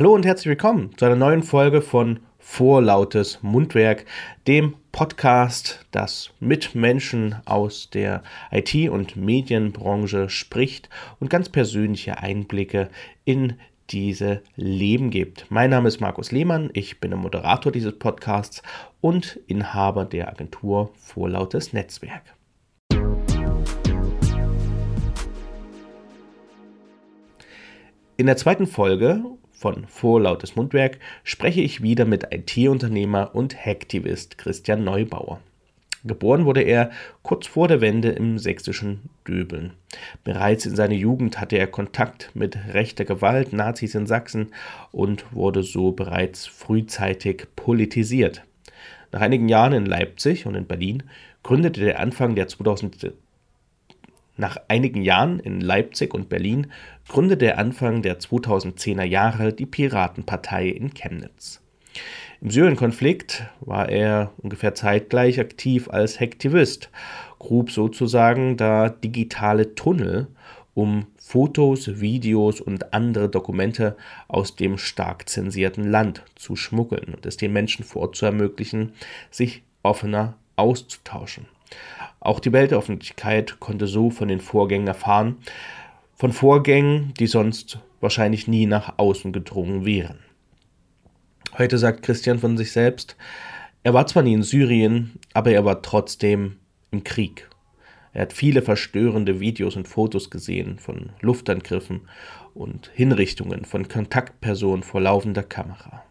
Hallo und herzlich willkommen zu einer neuen Folge von Vorlautes Mundwerk, dem Podcast, das mit Menschen aus der IT- und Medienbranche spricht und ganz persönliche Einblicke in diese Leben gibt. Mein Name ist Markus Lehmann, ich bin der Moderator dieses Podcasts und Inhaber der Agentur Vorlautes Netzwerk. In der zweiten Folge von Vorlautes Mundwerk spreche ich wieder mit IT-Unternehmer und Hacktivist Christian Neubauer. Geboren wurde er kurz vor der Wende im sächsischen Döbeln. Bereits in seiner Jugend hatte er Kontakt mit rechter Gewalt, Nazis in Sachsen und wurde so bereits frühzeitig politisiert. Nach einigen Jahren in Leipzig und in Berlin gründete er Anfang der 2000 nach einigen Jahren in Leipzig und Berlin gründete er Anfang der 2010er Jahre die Piratenpartei in Chemnitz. Im Syrien-Konflikt war er ungefähr zeitgleich aktiv als Hacktivist, grub sozusagen da digitale Tunnel, um Fotos, Videos und andere Dokumente aus dem stark zensierten Land zu schmuggeln und es den Menschen vorzuermöglichen, sich offener auszutauschen. Auch die Weltöffentlichkeit konnte so von den Vorgängen erfahren, von Vorgängen, die sonst wahrscheinlich nie nach außen gedrungen wären. Heute sagt Christian von sich selbst, er war zwar nie in Syrien, aber er war trotzdem im Krieg. Er hat viele verstörende Videos und Fotos gesehen von Luftangriffen und Hinrichtungen von Kontaktpersonen vor laufender Kamera.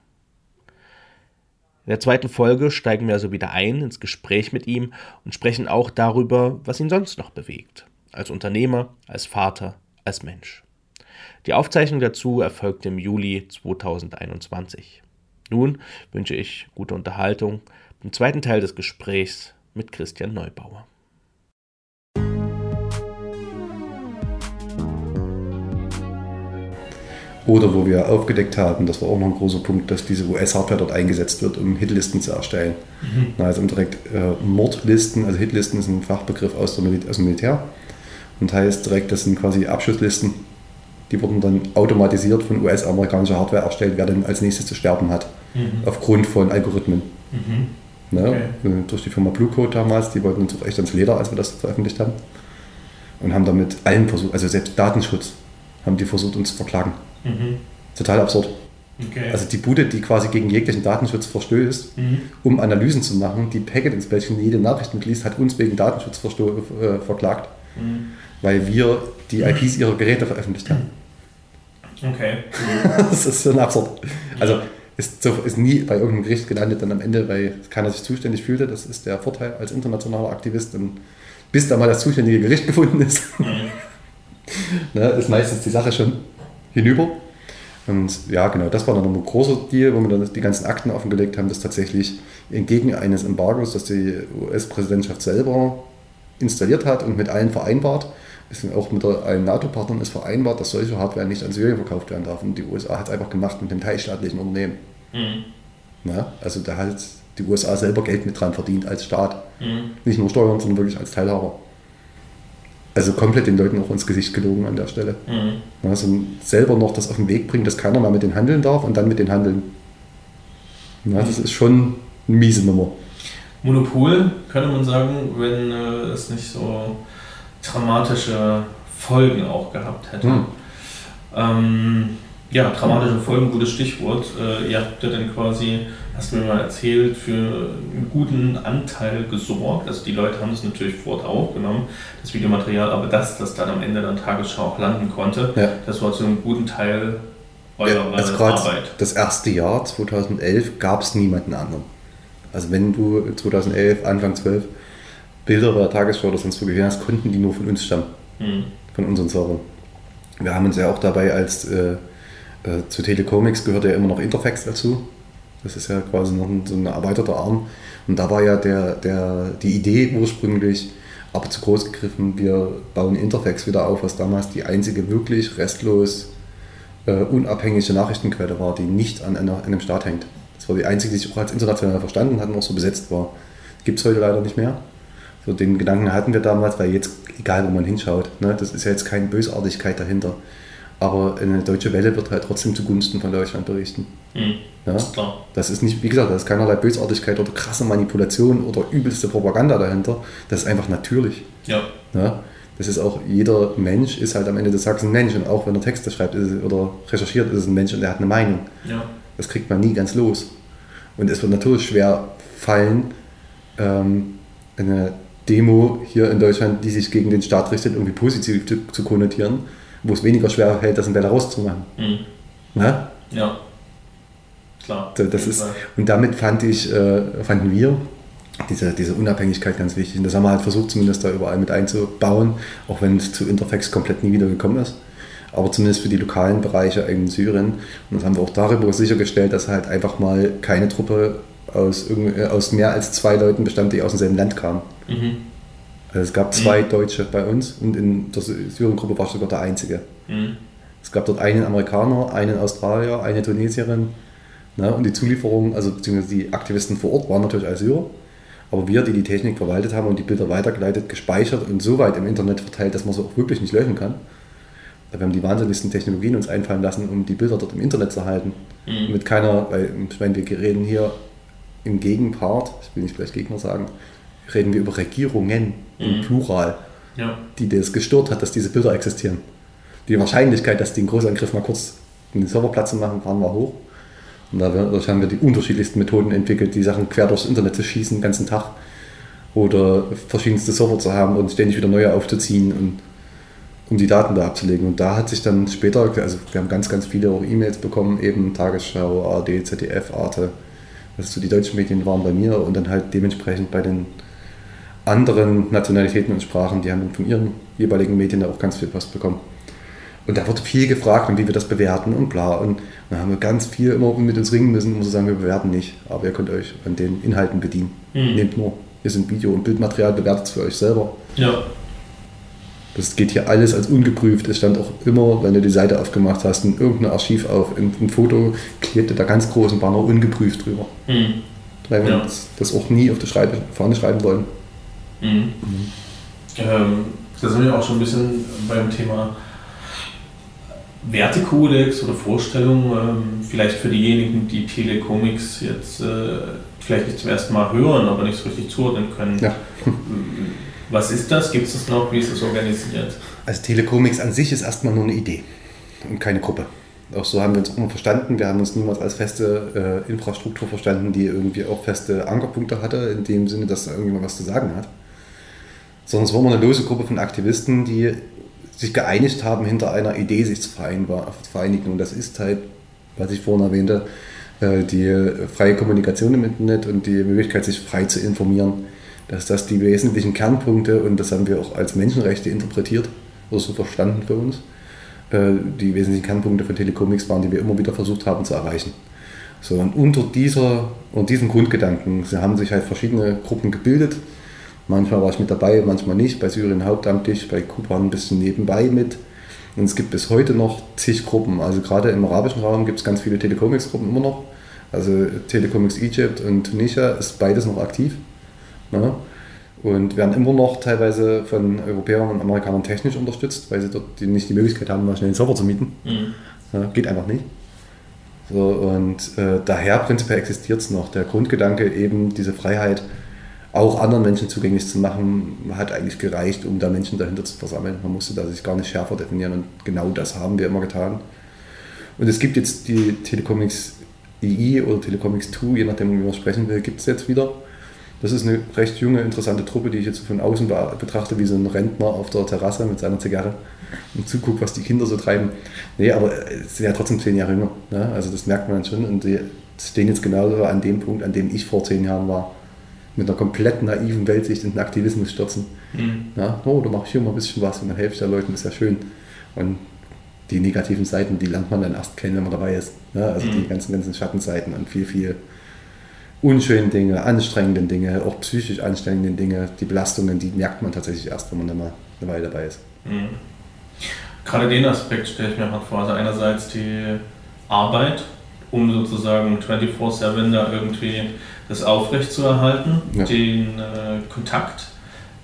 In der zweiten Folge steigen wir also wieder ein ins Gespräch mit ihm und sprechen auch darüber, was ihn sonst noch bewegt. Als Unternehmer, als Vater, als Mensch. Die Aufzeichnung dazu erfolgte im Juli 2021. Nun wünsche ich gute Unterhaltung im zweiten Teil des Gesprächs mit Christian Neubauer. Oder wo wir aufgedeckt haben, das war auch noch ein großer Punkt, dass diese US-Hardware dort eingesetzt wird, um Hitlisten zu erstellen. Mhm. Also um direkt äh, Mordlisten, also Hitlisten ist ein Fachbegriff aus, der Mil aus dem Militär und heißt direkt, das sind quasi Abschusslisten, die wurden dann automatisiert von US-amerikanischer Hardware erstellt, wer dann als nächstes zu sterben hat, mhm. aufgrund von Algorithmen. Mhm. Ne? Okay. Äh, durch die Firma Blue Code damals, die wollten uns auch echt ans Leder, als wir das veröffentlicht haben. Und haben damit allen versucht, also selbst Datenschutz, haben die versucht, uns zu verklagen. Mhm. Total absurd. Okay. Also die Bude, die quasi gegen jeglichen Datenschutz verstößt, mhm. um Analysen zu machen, die Packet Inspection jede Nachricht mitliest, hat uns wegen Datenschutz äh, verklagt, mhm. weil wir die IPs ihrer Geräte veröffentlicht haben. Okay. das ist schon absurd. Also ist, so, ist nie bei irgendeinem Gericht gelandet dann am Ende, weil keiner sich zuständig fühlte. Das ist der Vorteil als internationaler Aktivist. Und bis da mal das zuständige Gericht gefunden ist, mhm. ne, ist meistens die Sache schon hinüber. Und ja, genau, das war dann ein großer Deal, wo wir dann die ganzen Akten offengelegt haben, dass tatsächlich entgegen eines Embargos, das die US-Präsidentschaft selber installiert hat und mit allen vereinbart, ist auch mit allen NATO-Partnern ist vereinbart, dass solche Hardware nicht an Syrien verkauft werden darf. Und die USA hat es einfach gemacht mit dem teilstaatlichen Unternehmen. Mhm. Ja, also da hat die USA selber Geld mit dran verdient als Staat. Mhm. Nicht nur Steuern, sondern wirklich als Teilhaber also komplett den Leuten auch ins Gesicht gelogen an der Stelle. Mhm. Also selber noch das auf den Weg bringen, dass keiner mehr mit den handeln darf und dann mit den handeln. Ja, das ist schon eine miese Nummer. Monopol, könnte man sagen, wenn äh, es nicht so dramatische Folgen auch gehabt hätte. Mhm. Ähm, ja, dramatische Folgen, gutes Stichwort. Äh, ihr habt ja dann quasi hast du mir mal erzählt, für einen guten Anteil gesorgt. Also die Leute haben es natürlich fort aufgenommen, das Videomaterial, aber das, das dann am Ende der Tagesschau auch landen konnte, ja. das war zu einem guten Teil eurer ja, also Arbeit. Das erste Jahr, 2011, gab es niemanden anderen. Also wenn du 2011, Anfang 12 Bilder bei der Tagesschau oder sonst wo gesehen hast, konnten die nur von uns stammen, hm. von unseren Servern. Wir haben uns ja auch dabei als äh, äh, zu Telecomics gehört ja immer noch Interfax dazu. Das ist ja quasi noch ein, so ein erweiterter Arm. Und da war ja der, der, die Idee ursprünglich, aber zu groß gegriffen, wir bauen Interfax wieder auf, was damals die einzige wirklich restlos äh, unabhängige Nachrichtenquelle war, die nicht an, einer, an einem Staat hängt. Das war die einzige, die sich auch als international verstanden hat und auch so besetzt war. Gibt es heute leider nicht mehr. So den Gedanken hatten wir damals, weil jetzt, egal wo man hinschaut, ne, das ist ja jetzt keine Bösartigkeit dahinter. Aber eine deutsche Welle wird halt trotzdem zugunsten von Deutschland berichten. Mhm. Ja? Klar. Das ist nicht, wie gesagt, da ist keinerlei Bösartigkeit oder krasse Manipulation oder übelste Propaganda dahinter. Das ist einfach natürlich. Ja. Ja? Das ist auch, jeder Mensch ist halt am Ende des Tages ein Mensch und auch wenn er Texte schreibt ist, oder recherchiert, ist es ein Mensch und er hat eine Meinung. Ja. Das kriegt man nie ganz los. Und es wird natürlich schwer fallen, ähm, eine Demo hier in Deutschland, die sich gegen den Staat richtet, irgendwie positiv zu, zu konnotieren, wo es weniger schwer fällt, das in Belarus zu machen. Mhm. Ja? Ja. Klar. Da- Das ist, und damit fand ich, äh, fanden wir diese, diese Unabhängigkeit ganz wichtig. Und das haben wir halt versucht, zumindest da überall mit einzubauen, auch wenn es zu Interfax komplett nie wieder gekommen ist. Aber zumindest für die lokalen Bereiche in Syrien. Und das haben wir auch darüber sichergestellt, dass halt einfach mal keine Truppe aus, äh, aus mehr als zwei Leuten bestand, die aus demselben Land kamen. Mhm. Also es gab zwei Deutsche bei uns und in der Syrien-Gruppe war ich sogar der Einzige. Mhm. Es gab dort einen Amerikaner, einen Australier, eine Tunesierin. Ne? Und die Zulieferung, also beziehungsweise die Aktivisten vor Ort waren natürlich als Syrer. Aber wir, die die Technik verwaltet haben und die Bilder weitergeleitet, gespeichert und so weit im Internet verteilt, dass man sie auch wirklich nicht löschen kann. Wir haben die wahnsinnigsten Technologien uns einfallen lassen, um die Bilder dort im Internet zu halten. Mhm. Mit keiner, weil ich meine, wir reden hier im Gegenpart, ich will nicht gleich Gegner sagen, reden wir über Regierungen im Mhm. Plural Ja. die das gestört hat, dass diese Bilder existieren. Die Wahrscheinlichkeit, dass die einen Großangriff mal kurz in den Serverplatz machen, waren war hoch. Und dadurch haben wir die unterschiedlichsten Methoden entwickelt, die Sachen quer durchs Internet zu schießen, den ganzen Tag. Oder verschiedenste Server zu haben und ständig wieder neue aufzuziehen, und, um die Daten da abzulegen. Und da hat sich dann später, also wir haben ganz, ganz viele auch E-Mails bekommen, eben Tagesschau, ARD, ZDF, Arte, was so die deutschen Medien waren bei mir und dann halt dementsprechend bei den anderen Nationalitäten und Sprachen, die haben von ihren jeweiligen Medien auch ganz viel Post bekommen. Und da wurde viel gefragt, und wie wir das bewerten und bla. Und dann haben wir ganz viel immer mit uns ringen müssen, muss ich sagen, wir bewerten nicht. Aber ihr könnt euch an den Inhalten bedienen. Mhm. Nehmt nur, hier sind Video- und Bildmaterial, bewertet es für euch selber. Ja. Das geht hier alles als ungeprüft. Es stand auch immer, wenn du die Seite aufgemacht hast, in irgendein Archiv auf, in ein Foto, klebte da ganz großen Banner ungeprüft drüber. Mhm. Weil wir Ja. das auch nie auf die Schreibe, Fahne schreiben wollen. Mhm. Ähm, da sind wir auch schon ein bisschen beim Thema Wertekodex oder Vorstellung. Ähm, vielleicht für diejenigen, die Telecomics jetzt äh, vielleicht nicht zum ersten Mal hören, aber nicht so richtig zuordnen können. Ja. Was ist das? Gibt es das noch? Wie ist das organisiert? Also Telecomics an sich ist erstmal nur eine Idee und keine Gruppe. Auch so haben wir uns auch immer verstanden. Wir haben uns niemals als feste äh, Infrastruktur verstanden, die irgendwie auch feste Ankerpunkte hatte, in dem Sinne, dass da irgendjemand was zu sagen hat. Sondern es war immer eine lose Gruppe von Aktivisten, die sich geeinigt haben, hinter einer Idee sich zu vereinigen. Und das ist halt, was ich vorhin erwähnte, äh, die freie Kommunikation im Internet und die Möglichkeit, sich frei zu informieren. Dass das die wesentlichen Kernpunkte, und das haben wir auch als Menschenrechte interpretiert oder so verstanden für uns, äh, die wesentlichen Kernpunkte von Telecomics waren, die wir immer wieder versucht haben zu erreichen. So, und unter dieser und diesen Grundgedanken haben sich halt verschiedene Gruppen gebildet. Manchmal war ich mit dabei, manchmal nicht. Bei Syrien hauptamtlich, bei Kuba ein bisschen nebenbei mit. Und es gibt bis heute noch zig Gruppen. Also gerade im arabischen Raum gibt es ganz viele Telecomics-Gruppen immer noch. Also Telecomics Egypt und Tunisia ist beides noch aktiv. Ne? Und werden immer noch teilweise von Europäern und Amerikanern technisch unterstützt, weil sie dort nicht die Möglichkeit haben, mal schnell einen Server zu mieten. Mhm. Ja, geht einfach nicht. So, und äh, daher prinzipiell existiert es noch. Der Grundgedanke, eben diese Freiheit auch anderen Menschen zugänglich zu machen, hat eigentlich gereicht, um da Menschen dahinter zu versammeln. Man musste da sich gar nicht schärfer definieren und genau das haben wir immer getan. Und es gibt jetzt die Telecomics II oder Telecomics 2, je nachdem, wie man sprechen will, gibt es jetzt wieder. Das ist eine recht junge, interessante Truppe, die ich jetzt von außen be- betrachte, wie so ein Rentner auf der Terrasse mit seiner Zigarre und zuguckt, was die Kinder so treiben. Nee, aber es sind ja trotzdem zehn Jahre jünger. Ne? Also das merkt man schon und die stehen jetzt genauso an dem Punkt, an dem ich vor zehn Jahren war. Mit einer komplett naiven Weltsicht in den Aktivismus stürzen. Mhm. Ja, oh, da mache ich hier mal ein bisschen was und dann helfe ich den Leuten, ist ja schön. Und die negativen Seiten, die lernt man dann erst kennen, wenn man dabei ist. Ja, also Mhm. die ganzen, ganzen Schattenseiten und viel, viel unschönen Dinge, anstrengenden Dinge, auch psychisch anstrengenden Dinge, die Belastungen, die merkt man tatsächlich erst, wenn man dann mal eine Weile dabei ist. Mhm. Gerade den Aspekt stelle ich mir halt vor. Also einerseits die Arbeit, um sozusagen 24-7 da irgendwie das aufrecht zu erhalten, Ja. den äh, Kontakt,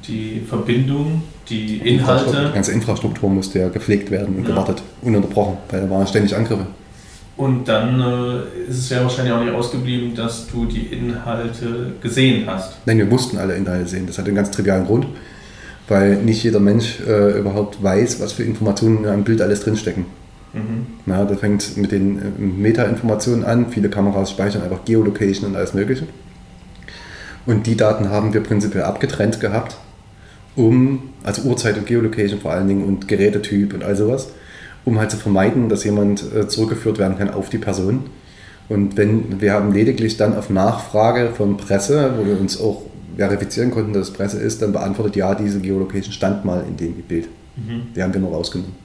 die Verbindung, die Inhalte. Die ganze Infrastruktur musste ja gepflegt werden und ja. gewartet, ununterbrochen, weil da waren ständig Angriffe. Und dann äh, ist es ja wahrscheinlich auch nicht ausgeblieben, dass du die Inhalte gesehen hast. Nein, wir mussten alle Inhalte sehen. Das hat einen ganz trivialen Grund, weil nicht jeder Mensch äh, überhaupt weiß, was für Informationen in einem Bild alles drinstecken. Mhm. Na, das fängt mit den äh, Meta-Informationen an. Viele Kameras speichern einfach Geolocation und alles Mögliche. Und die Daten haben wir prinzipiell abgetrennt gehabt, um, also Uhrzeit und Geolocation vor allen Dingen und Gerätetyp und all sowas, um halt zu vermeiden, dass jemand äh, zurückgeführt werden kann auf die Person. Und wenn wir haben lediglich dann auf Nachfrage von Presse, wo wir uns auch verifizieren konnten, dass es Presse ist, dann beantwortet ja, diese Geolocation stand mal in dem Bild. Mhm. Die haben wir nur rausgenommen.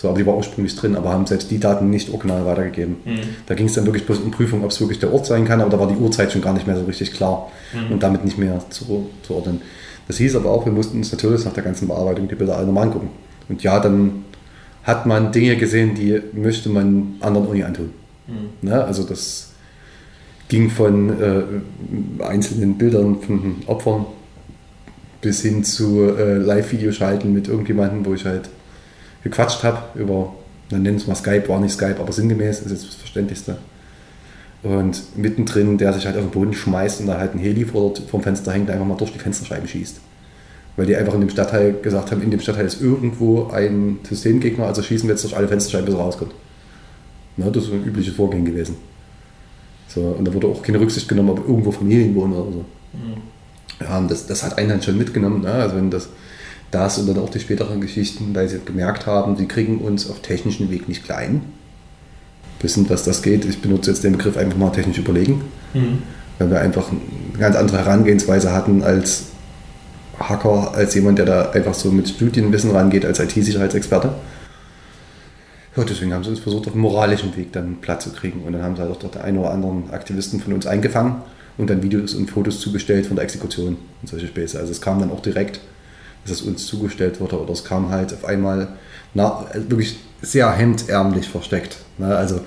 So, aber die war ursprünglich drin, aber haben selbst die Daten nicht original weitergegeben. Mhm. Da ging es dann wirklich bloß um Prüfung, ob es wirklich der Ort sein kann, aber da war die Uhrzeit schon gar nicht mehr so richtig klar mhm. und damit nicht mehr zu, zu ordnen. Das hieß aber auch, wir mussten uns natürlich nach der ganzen Bearbeitung die Bilder alle nochmal angucken. Und ja, dann hat man Dinge gesehen, die möchte man anderen Uni antun. Mhm. Ne? Also das ging von äh, einzelnen Bildern von Opfern bis hin zu äh, Live-Video-Schalten mit irgendjemandem, wo ich halt gequatscht habe über, dann nennen es mal Skype, war nicht Skype, aber sinngemäß ist jetzt das Verständlichste. Und mittendrin, der sich halt auf den Boden schmeißt und da halt ein Heli vor, vom Fenster hängt, einfach mal durch die Fensterscheiben schießt. Weil die einfach in dem Stadtteil gesagt haben, in dem Stadtteil ist irgendwo ein Systemgegner, also schießen wir jetzt durch alle Fensterscheiben, bis er rauskommt. Na, das ist ein übliches Vorgehen gewesen. So, und da wurde auch keine Rücksicht genommen, ob irgendwo Familien wohnen oder so. Mhm. Ja, und das, das hat einen dann schon mitgenommen. Ne? Also wenn das, das und dann auch die späteren Geschichten, weil sie gemerkt haben, sie kriegen uns auf technischen Weg nicht klein. Wissen, was das geht. Ich benutze jetzt den Begriff einfach mal technisch überlegen, mhm. weil wir einfach eine ganz andere Herangehensweise hatten als Hacker, als jemand, der da einfach so mit Studienwissen rangeht, als IT-Sicherheitsexperte. Ja, deswegen haben sie uns versucht, auf dem moralischen Weg dann Platz zu kriegen. Und dann haben sie halt auch dort einen oder anderen Aktivisten von uns eingefangen und dann Videos und Fotos zugestellt von der Exekution und solche Späße. Also es kam dann auch direkt dass es uns zugestellt wurde oder es kam halt auf einmal na, wirklich sehr hemdärmlich versteckt. Ne? Also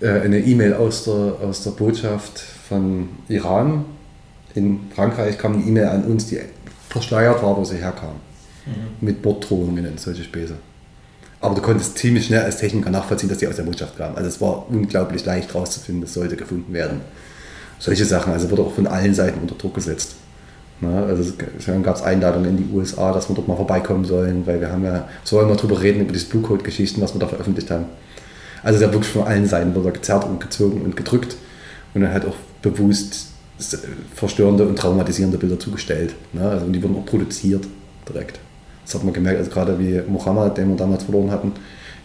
äh, eine E-Mail aus der, aus der Botschaft von Iran in Frankreich kam eine E-Mail an uns, die verschleiert war, wo sie herkam. Mhm. Mit Borddrohungen und solche Späße. Aber du konntest ziemlich schnell als Techniker nachvollziehen, dass die aus der Botschaft kamen. Also es war unglaublich leicht rauszufinden, es sollte gefunden werden. Solche Sachen, also wurde auch von allen Seiten unter Druck gesetzt. Ne? Also dann gab es Einladungen in die USA, dass wir dort mal vorbeikommen sollen, weil wir haben ja, sollen wir drüber reden, über die Blue Code-Geschichten, was wir da veröffentlicht haben. Also es ist ja wirklich von allen Seiten wurde gezerrt und gezogen und gedrückt und dann halt auch bewusst verstörende und traumatisierende Bilder zugestellt. Ne? Also die wurden auch produziert direkt. Das hat man gemerkt, also gerade wie Mohammed, den wir damals verloren hatten,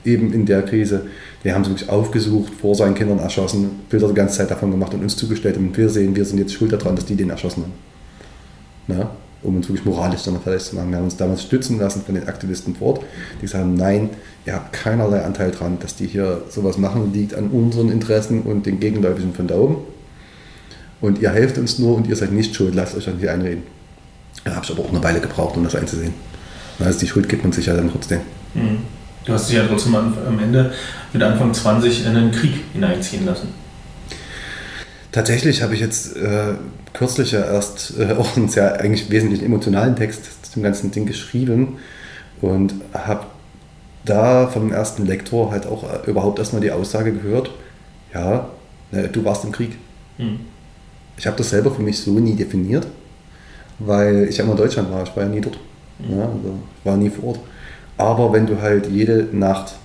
eben in der Krise, die haben sie wirklich aufgesucht, vor seinen Kindern erschossen, Bilder die ganze Zeit davon gemacht und uns zugestellt und wir sehen, wir sind jetzt schuld daran, dass die den erschossen haben ne, um uns wirklich moralisch dann fertig zu machen. Wir haben uns damals stützen lassen von den Aktivisten vor Ort, die sagen, nein, ihr habt keinerlei Anteil daran, dass die hier sowas machen, liegt an unseren Interessen und den Gegenläufigen von da oben. Und ihr helft uns nur und ihr seid nicht schuld, lasst euch dann hier einreden. Da habe ich aber auch eine Weile gebraucht, um das einzusehen. Also die Schuld gibt man sich ja dann trotzdem. Mhm. Du hast dich ja trotzdem am Ende mit Anfang 20 in einen Krieg hineinziehen lassen. Tatsächlich habe ich jetzt äh, kürzlich ja erst äh, auch einen sehr eigentlich wesentlich emotionalen Text zum ganzen Ding geschrieben und habe da vom ersten Lektor halt auch äh, überhaupt erstmal die Aussage gehört, ja, du warst im Krieg. Hm. Ich habe das selber für mich so nie definiert, weil ich ja immer in Deutschland war, ich war ja nie dort. Hm. Ja, also ich war nie vor Ort. Aber wenn du halt jede Nacht,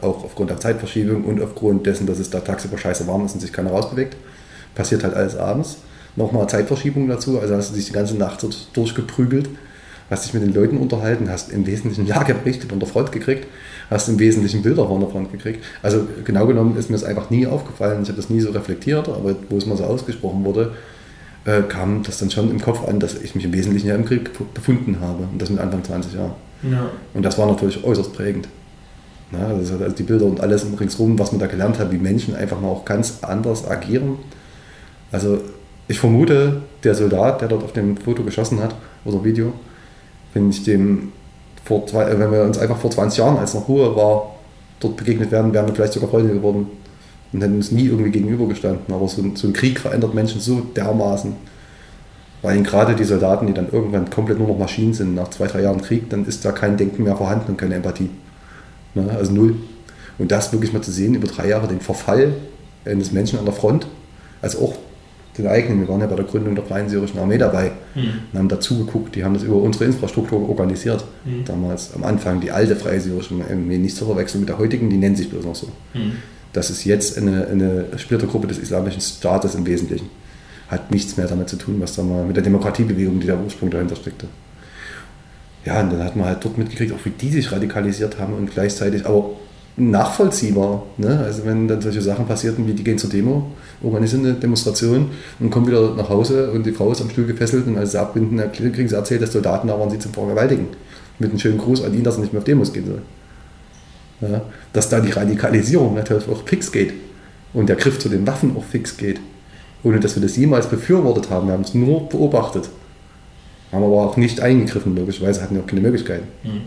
auch aufgrund der Zeitverschiebung und aufgrund dessen, dass es da tagsüber scheiße warm ist und sich keiner rausbewegt, passiert halt alles abends. Nochmal Zeitverschiebung dazu, also hast du dich die ganze Nacht durchgeprügelt, hast dich mit den Leuten unterhalten, hast im Wesentlichen Lageberichte von der Front gekriegt, hast im Wesentlichen Bilder von der Front gekriegt. Also genau genommen ist mir das einfach nie aufgefallen, ich habe das nie so reflektiert, aber wo es mal so ausgesprochen wurde, äh, kam das dann schon im Kopf an, dass ich mich im Wesentlichen ja im Krieg befunden habe und das mit Anfang 20 Jahren. Ja. Und das war natürlich äußerst prägend. Ja, also die Bilder und alles ringsrum, was man da gelernt hat, wie Menschen einfach mal auch ganz anders agieren also ich vermute, der Soldat, der dort auf dem Foto geschossen hat oder Video, wenn ich dem vor zwei, äh, wenn wir uns einfach vor 20 Jahren, als noch Ruhe war, dort begegnet wären, wären wir vielleicht sogar Freunde geworden und hätten uns nie irgendwie gegenübergestanden. Aber so ein, so ein Krieg verändert Menschen so dermaßen. Weil gerade die Soldaten, die dann irgendwann komplett nur noch Maschinen sind, nach zwei, drei Jahren Krieg, dann ist da kein Denken mehr vorhanden und keine Empathie. Ne? Also null. Und das wirklich mal zu sehen, über drei Jahre den Verfall eines Menschen an der Front, also auch den eigenen, wir waren ja bei der Gründung der Freien Syrischen Armee dabei Mhm. und haben dazu geguckt, die haben das über unsere Infrastruktur organisiert. Mhm. Damals am Anfang die alte Freie Syrische Armee, nicht zu verwechseln mit der heutigen, die nennt sich bloß noch so. Mhm. Das ist jetzt eine, eine Splittergruppe des Islamischen Staates im Wesentlichen. Hat nichts mehr damit zu tun, was da mal mit der Demokratiebewegung, die der Ursprung dahinter steckte. Ja, und dann hat man halt dort mitgekriegt, auch wie die sich radikalisiert haben und gleichzeitig aber nachvollziehbar. Ne? Also wenn dann solche Sachen passierten, wie die gehen zur Demo, organisieren eine Demonstration und kommen wieder nach Hause und die Frau ist am Stuhl gefesselt und als sie abbinden, kriegen sie erzählt, dass Soldaten da waren, sie zum Vergewaltigen. Mit einem schönen Gruß an ihn, dass er nicht mehr auf Demos gehen soll. Ja? Dass da die Radikalisierung natürlich auch fix geht und der Griff zu den Waffen auch fix geht. Ohne dass wir das jemals befürwortet haben. Wir haben es nur beobachtet. Haben aber auch nicht eingegriffen, logischerweise hatten wir auch keine Möglichkeiten. Mhm.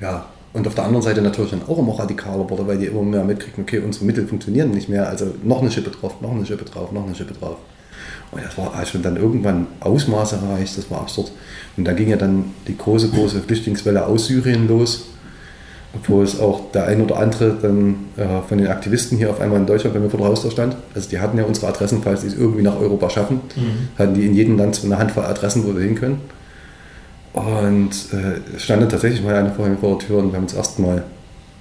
Ja, und auf der anderen Seite natürlich dann auch immer radikaler wurde, weil die immer mehr mitkriegen, okay, unsere Mittel funktionieren nicht mehr, also noch eine Schippe drauf, noch eine Schippe drauf, noch eine Schippe drauf. Und das war schon dann irgendwann Ausmaße erreicht, das war absurd. Und da ging ja dann die große, große Flüchtlingswelle aus Syrien los, obwohl es auch der ein oder andere dann äh, von den Aktivisten hier auf einmal in Deutschland bei mir vor der Haustür stand. Also die hatten ja unsere Adressen, falls die es irgendwie nach Europa schaffen, Mhm. hatten die in jedem Land so eine Handvoll Adressen, wo wir hin können. Und äh, stand tatsächlich mal eine vor mir vor der Tür und wir haben uns erst mal,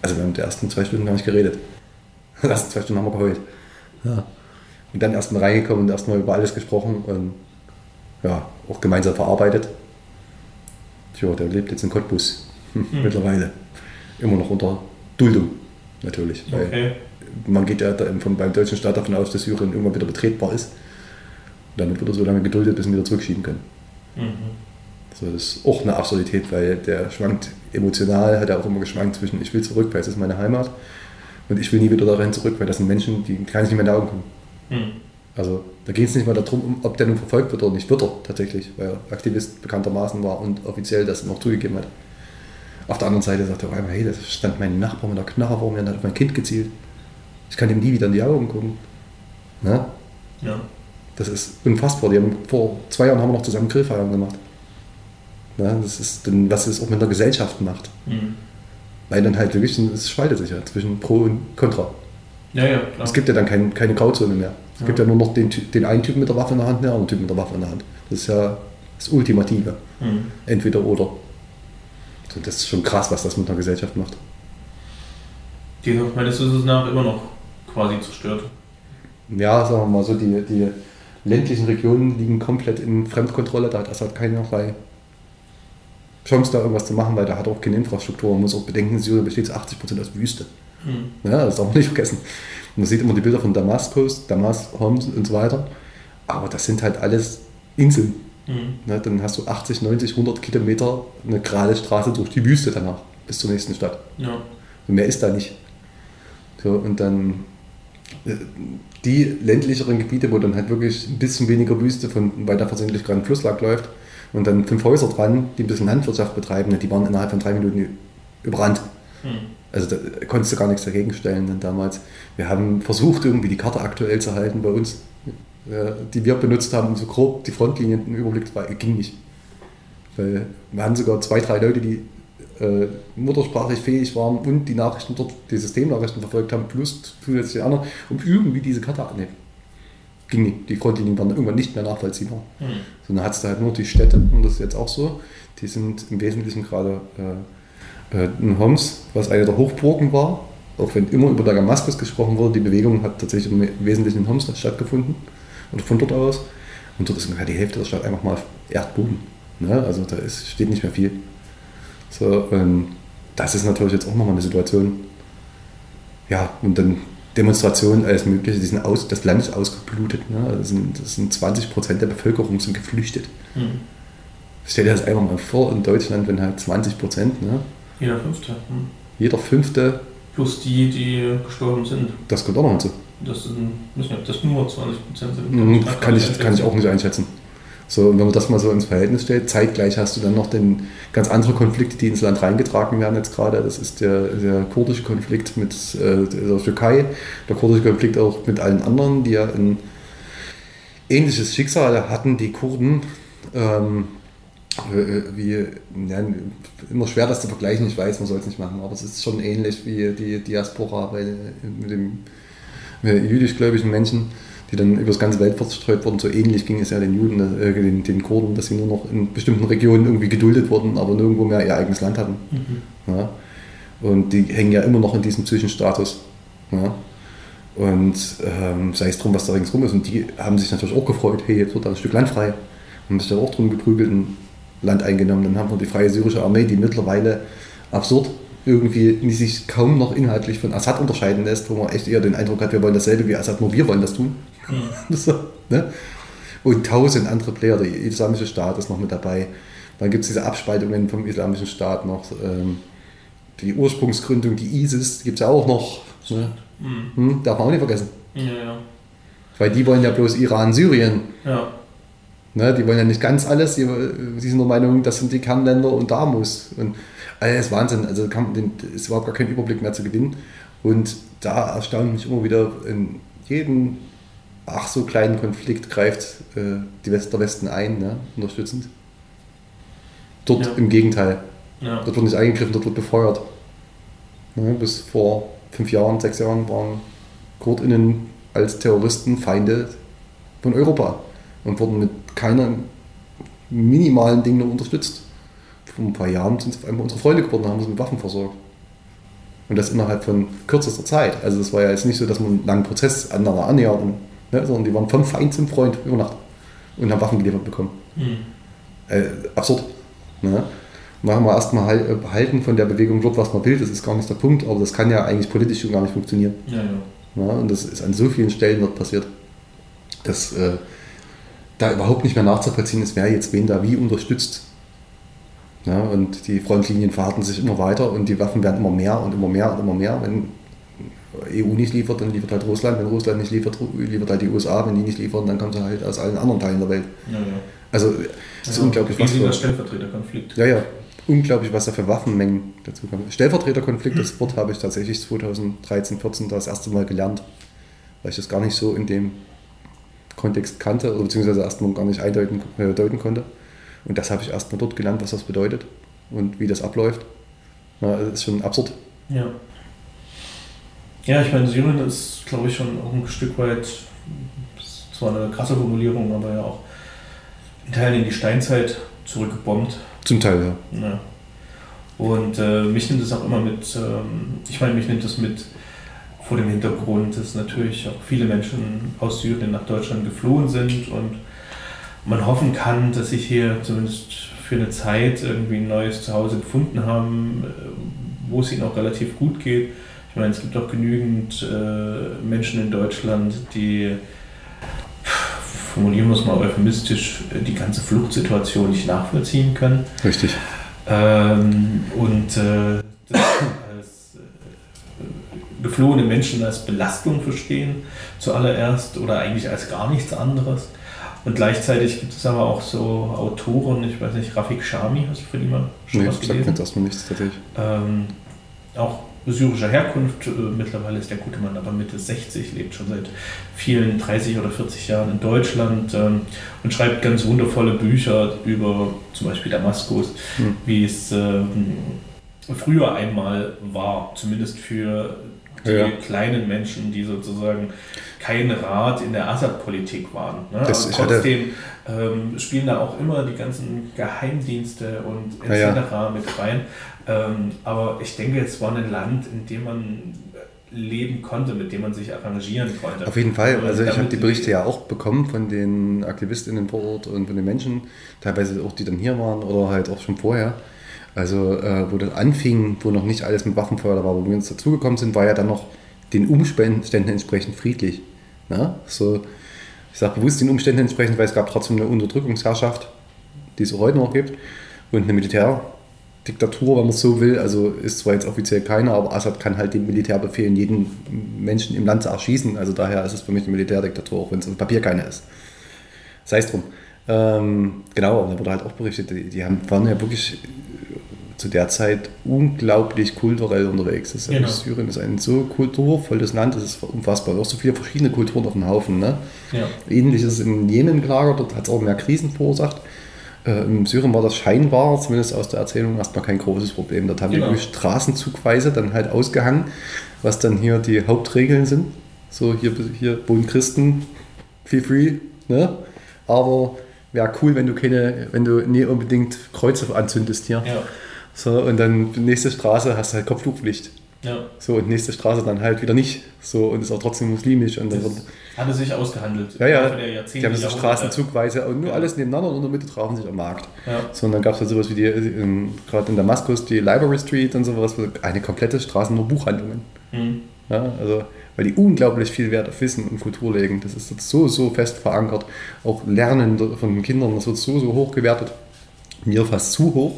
also wir haben die ersten zwei Stunden gar nicht geredet. Die ersten zwei Stunden haben wir geheult. Ja. Und dann erst mal reingekommen und erst mal über alles gesprochen und ja, auch gemeinsam verarbeitet. Tja, der lebt jetzt in Cottbus hm, Mhm. mittlerweile. Immer noch unter Duldung, natürlich. Weil Okay. man geht ja da vom, beim deutschen Staat davon aus, dass Syrien irgendwann wieder betretbar ist. Und damit wird er so lange geduldet, bis wir wieder zurückschieben können. Mhm. So, das ist auch eine Absurdität, weil der schwankt emotional, hat er auch immer geschwankt zwischen ich will zurück, weil es ist meine Heimat und ich will nie wieder darin zurück, weil das sind Menschen, die kann ich nicht mehr in die Augen gucken. Mhm. Also da geht es nicht mal darum, um, ob der nun verfolgt wird oder nicht, wird er tatsächlich, weil er Aktivist bekanntermaßen war und offiziell das noch zugegeben hat. Auf der anderen Seite sagt er auf einmal, hey, da stand mein Nachbar mit der Knarre vor mir und hat auf mein Kind gezielt. Ich kann ihm nie wieder in die Augen gucken. Na? Ja. Das ist unfassbar. Die haben, vor zwei Jahren haben wir noch zusammen Grillfeiern gemacht. Ja, das ist dann, was es auch mit der Gesellschaft macht. Mhm. Weil dann halt wirklich, es spaltet sich ja zwischen Pro und Contra. Ja, ja, klar. Es gibt ja dann kein, keine Grauzone mehr. Es Ja. gibt ja nur noch den, den einen Typen mit der Waffe in der Hand und den anderen Typen mit der Waffe in der Hand. Das ist ja das Ultimative. Mhm. Entweder oder. So, das ist schon krass, was das mit einer Gesellschaft macht. Die ist meines Wissens nach immer noch quasi zerstört. Ja, sagen wir mal so, die, die ländlichen Regionen liegen komplett in Fremdkontrolle. Da hat Assad keinerlei Chance, da irgendwas zu machen, weil da hat auch keine Infrastruktur. Man muss auch bedenken, Syrien besteht zu 80% aus Wüste. Mhm. Ja, das darf man nicht vergessen. Man sieht immer die Bilder von Damaskus, Damas, Homs und so weiter. Aber das sind halt alles Inseln. Mhm. Ne? Dann hast du 80, 90, 100 Kilometer eine gerade Straße durch die Wüste danach bis zur nächsten Stadt. Ja. Und mehr ist da nicht. So, und dann äh, die ländlicheren Gebiete, wo dann halt wirklich ein bisschen weniger Wüste von weiter versehentlich gerade ein Fluss lang läuft und dann fünf Häuser dran, die ein bisschen Landwirtschaft betreiben, die waren innerhalb von drei Minuten überrannt. Mhm. Also da konntest du gar nichts dagegen stellen dann damals. Wir haben versucht, irgendwie die Karte aktuell zu halten bei uns, äh, die wir benutzt haben, um so grob die Frontlinien im Überblick zu behalten. Ging nicht. Weil wir hatten sogar zwei, drei Leute, die äh, muttersprachlich fähig waren und die Nachrichten dort, die Systemnachrichten verfolgt haben, plus zusätzlich andere, um irgendwie diese Karte annehmen. Ging nicht. Die Frontlinien waren irgendwann nicht mehr nachvollziehbar. Mhm. So, dann hattest du halt nur die Städte, und das ist jetzt auch so, die sind im Wesentlichen gerade äh, äh, in Homs, was eine der Hochburgen war, auch wenn immer über Damaskus gesprochen wurde, die Bewegung hat tatsächlich im Wesentlichen in Homs stattgefunden und von dort aus. Und dort ist ungefähr die Hälfte der Stadt einfach mal auf Erdboden. Ne? Also da ist, steht nicht mehr viel. So, ähm, das ist natürlich jetzt auch nochmal eine Situation. Ja, und dann Demonstrationen, alles Mögliche, die sind aus, das Land ist ausgeblutet. Ne? Das, sind, das sind 20 Prozent der Bevölkerung sind geflüchtet. Mhm. Stell dir das einfach mal vor in Deutschland, wenn halt 20 Prozent, ne? Jeder Fünfte. Mhm. jeder Fünfte, Plus die, die gestorben sind. das kommt auch noch hinzu. Das sind, nicht, ob das nur 20 Prozent sind. Mhm, Kann ich, kann ich auch nicht einschätzen. So, und wenn man das mal so ins Verhältnis stellt, zeitgleich hast du dann noch den ganz andere Konflikte, die ins Land reingetragen werden jetzt gerade. Das ist der, der kurdische Konflikt mit äh, der Türkei, der kurdische Konflikt auch mit allen anderen, die ja in ähnliches Schicksal hatten die Kurden. Ähm, äh, wie, ja, immer schwer das zu vergleichen, ich weiß, man soll es nicht machen, aber es ist schon ähnlich wie die Diaspora bei, mit dem jüdisch-gläubigen Menschen, die dann über das ganze Welt verstreut wurden. So ähnlich ging es ja den Juden, äh, den, den Kurden, dass sie nur noch in bestimmten Regionen irgendwie geduldet wurden, aber nirgendwo mehr ihr eigenes Land hatten. Mhm. Ja. Und die hängen ja immer noch in diesem Zwischenstatus. Ja. Und ähm, sei es drum, was da ringsrum ist. Und die haben sich natürlich auch gefreut, hey, jetzt wird da ein Stück Land frei. Haben sich da auch drum geprügelt und Land eingenommen. Dann haben wir die Freie Syrische Armee, die mittlerweile absurd irgendwie sich kaum noch inhaltlich von Assad unterscheiden lässt, wo man echt eher den Eindruck hat, wir wollen dasselbe wie Assad, nur wir wollen das tun. Mhm. so, ne? Und tausend andere Player, der Islamische Staat ist noch mit dabei. Dann gibt es diese Abspaltungen vom Islamischen Staat noch. Ähm, die Ursprungsgründung, die ISIS, gibt es ja auch noch. Ne? Mhm. Hm, darf man auch nicht vergessen. Ja, ja. Weil die wollen ja bloß Iran, Syrien. Ja. Ne, die wollen ja nicht ganz alles, die, die sind der Meinung, das sind die Kernländer und da muss. Und also das ist Wahnsinn, also kann, ist überhaupt gar kein Überblick mehr zu gewinnen. Und da erstaunt mich immer wieder, in jedem ach so kleinen Konflikt greift äh, die West, der Westen ein, ne, unterstützend. Dort ja. im Gegenteil. Ja. Dort wird nicht eingegriffen, dort wird befeuert. Ne, bis vor fünf Jahren, sechs Jahren waren KurdInnen als Terroristen Feinde von Europa und wurden mit keiner minimalen Dinge unterstützt. Vor ein paar Jahren sind sie auf einmal unsere Freunde geworden und haben uns mit Waffen versorgt. Und das innerhalb von kürzester Zeit. Also es war ja jetzt nicht so, dass man einen langen Prozess aneinander annähert, ne, sondern die waren vom Feind zum Freund über Nacht und haben Waffen geliefert bekommen. Mhm. Äh, absurd. Ne? Machen wir erstmal halt, äh, behalten von der Bewegung dort, was man will, das ist gar nicht der Punkt, aber das kann ja eigentlich politisch schon gar nicht funktionieren. Ja, ja. Ja, und das ist an so vielen Stellen dort passiert. Das äh, da überhaupt nicht mehr nachzuvollziehen ist, wer jetzt wen da wie unterstützt. Ja, und die Frontlinien verharten sich immer weiter und die Waffen werden immer mehr und immer mehr und immer mehr. Wenn EU nicht liefert, dann liefert halt Russland. Wenn Russland nicht liefert, liefert halt die USA. Wenn die nicht liefern, dann kommt sie halt aus allen anderen Teilen der Welt. Ja, ja. Also es ist ja, unglaublich, was für... Stellvertreterkonflikt. Ja, ja. Unglaublich, was da für Waffenmengen dazu kommen. Stellvertreterkonflikt, das Wort habe ich tatsächlich 2013, 2014 das erste Mal gelernt, weil ich das gar nicht so in dem Kontext kannte oder beziehungsweise erstmal gar nicht eindeuten äh, deuten konnte. Und das habe ich erstmal dort gelernt, was das bedeutet und wie das abläuft. Ja, das ist schon absurd. Ja. Ja, ich meine, Syrien ist, glaube ich, schon auch ein Stück weit, zwar eine krasse Formulierung, aber ja auch in Teilen in die Steinzeit zurückgebombt. Zum Teil, ja. ja. Und äh, mich nimmt es auch immer mit, ähm, ich meine, mich nimmt es mit vor dem Hintergrund, dass natürlich auch viele Menschen aus Syrien nach Deutschland geflohen sind und man hoffen kann, dass sich hier zumindest für eine Zeit irgendwie ein neues Zuhause gefunden haben, äh, wo es ihnen auch relativ gut geht. Ich meine, es gibt auch genügend äh, Menschen in Deutschland, die, formulieren wir es mal euphemistisch, die ganze Fluchtsituation nicht nachvollziehen können. Richtig. Ähm, und äh, das, geflohene Menschen als Belastung verstehen, zuallererst, oder eigentlich als gar nichts anderes. Und gleichzeitig gibt es aber auch so Autoren, ich weiß nicht, Rafik Shami, hast du von ihm mal schon nee, was gelesen? sagt mir erstmal nichts tatsächlich. Ähm, auch syrischer Herkunft, äh, mittlerweile ist der gute Mann aber Mitte 60, lebt schon seit vielen 30 oder 40 Jahren in Deutschland ähm, und schreibt ganz wundervolle Bücher über zum Beispiel Damaskus, hm. wie es ähm, früher einmal war, zumindest für die ja. kleinen Menschen, die sozusagen kein Rat in der Assad-Politik waren. Ne? Das, Aber trotzdem ähm, spielen da auch immer die ganzen Geheimdienste und etc. Ja, mit rein. Ähm, aber ich denke, es war ein Land, in dem man leben konnte, mit dem man sich arrangieren konnte. Auf jeden Fall. Also ich habe die Berichte ja auch bekommen von den AktivistInnen vor Ort und von den Menschen, teilweise auch die dann hier waren oder halt auch schon vorher. Also äh, wo das anfing, wo noch nicht alles mit Waffenfeuer war, wo wir uns dazugekommen sind, war ja dann noch den Umständen entsprechend friedlich. Ja? So, ich sage bewusst den Umständen entsprechend, weil es gab trotzdem eine Unterdrückungsherrschaft, die es auch heute noch gibt, und eine Militärdiktatur, wenn man es so will. Also ist zwar jetzt offiziell keiner, aber Assad kann halt dem Militär befehlen, jeden Menschen im Land zu erschießen. Also daher ist es für mich eine Militärdiktatur, auch wenn es auf Papier keine ist. Sei es drum. Ähm, genau, da wurde halt auch berichtet, die, die haben, waren ja wirklich zu der Zeit unglaublich kulturell unterwegs ist. Also Genau. Syrien ist ein so kulturvolles Land, es ist unfassbar. Auch so viele verschiedene Kulturen auf dem Haufen. Ne? Ja. Ähnlich ist es in Jemen gelagert, dort hat es auch mehr Krisen verursacht. Äh, Im Syrien war das scheinbar, zumindest aus der Erzählung, erstmal kein großes Problem. Dort haben Genau. die straßenzugweise dann halt ausgehangen, was dann hier die Hauptregeln sind. So, hier, hier wohnen Christen, feel free, ne? Aber wäre cool, wenn du keine, wenn du nie unbedingt Kreuze anzündest hier. Ja. So, und dann nächste Straße hast du halt Kopftuchpflicht. ja. So, und nächste Straße dann halt wieder nicht. So, und ist auch trotzdem muslimisch. Und dann wird, Das hatte sich ausgehandelt. ja, ja, die haben so straßenzugweise und nur Ja. alles nebeneinander und in der Mitte trafen sich am Markt. Ja. So, und dann gab es halt sowas wie die, gerade in Damaskus, die Library Street und sowas, eine komplette Straße nur Buchhandlungen. Mhm. Ja, also, weil die unglaublich viel Wert auf Wissen und Kultur legen. Das ist so, so fest verankert. Auch Lernen von den Kindern, das wird so, so hoch gewertet. Mir fast zu hoch.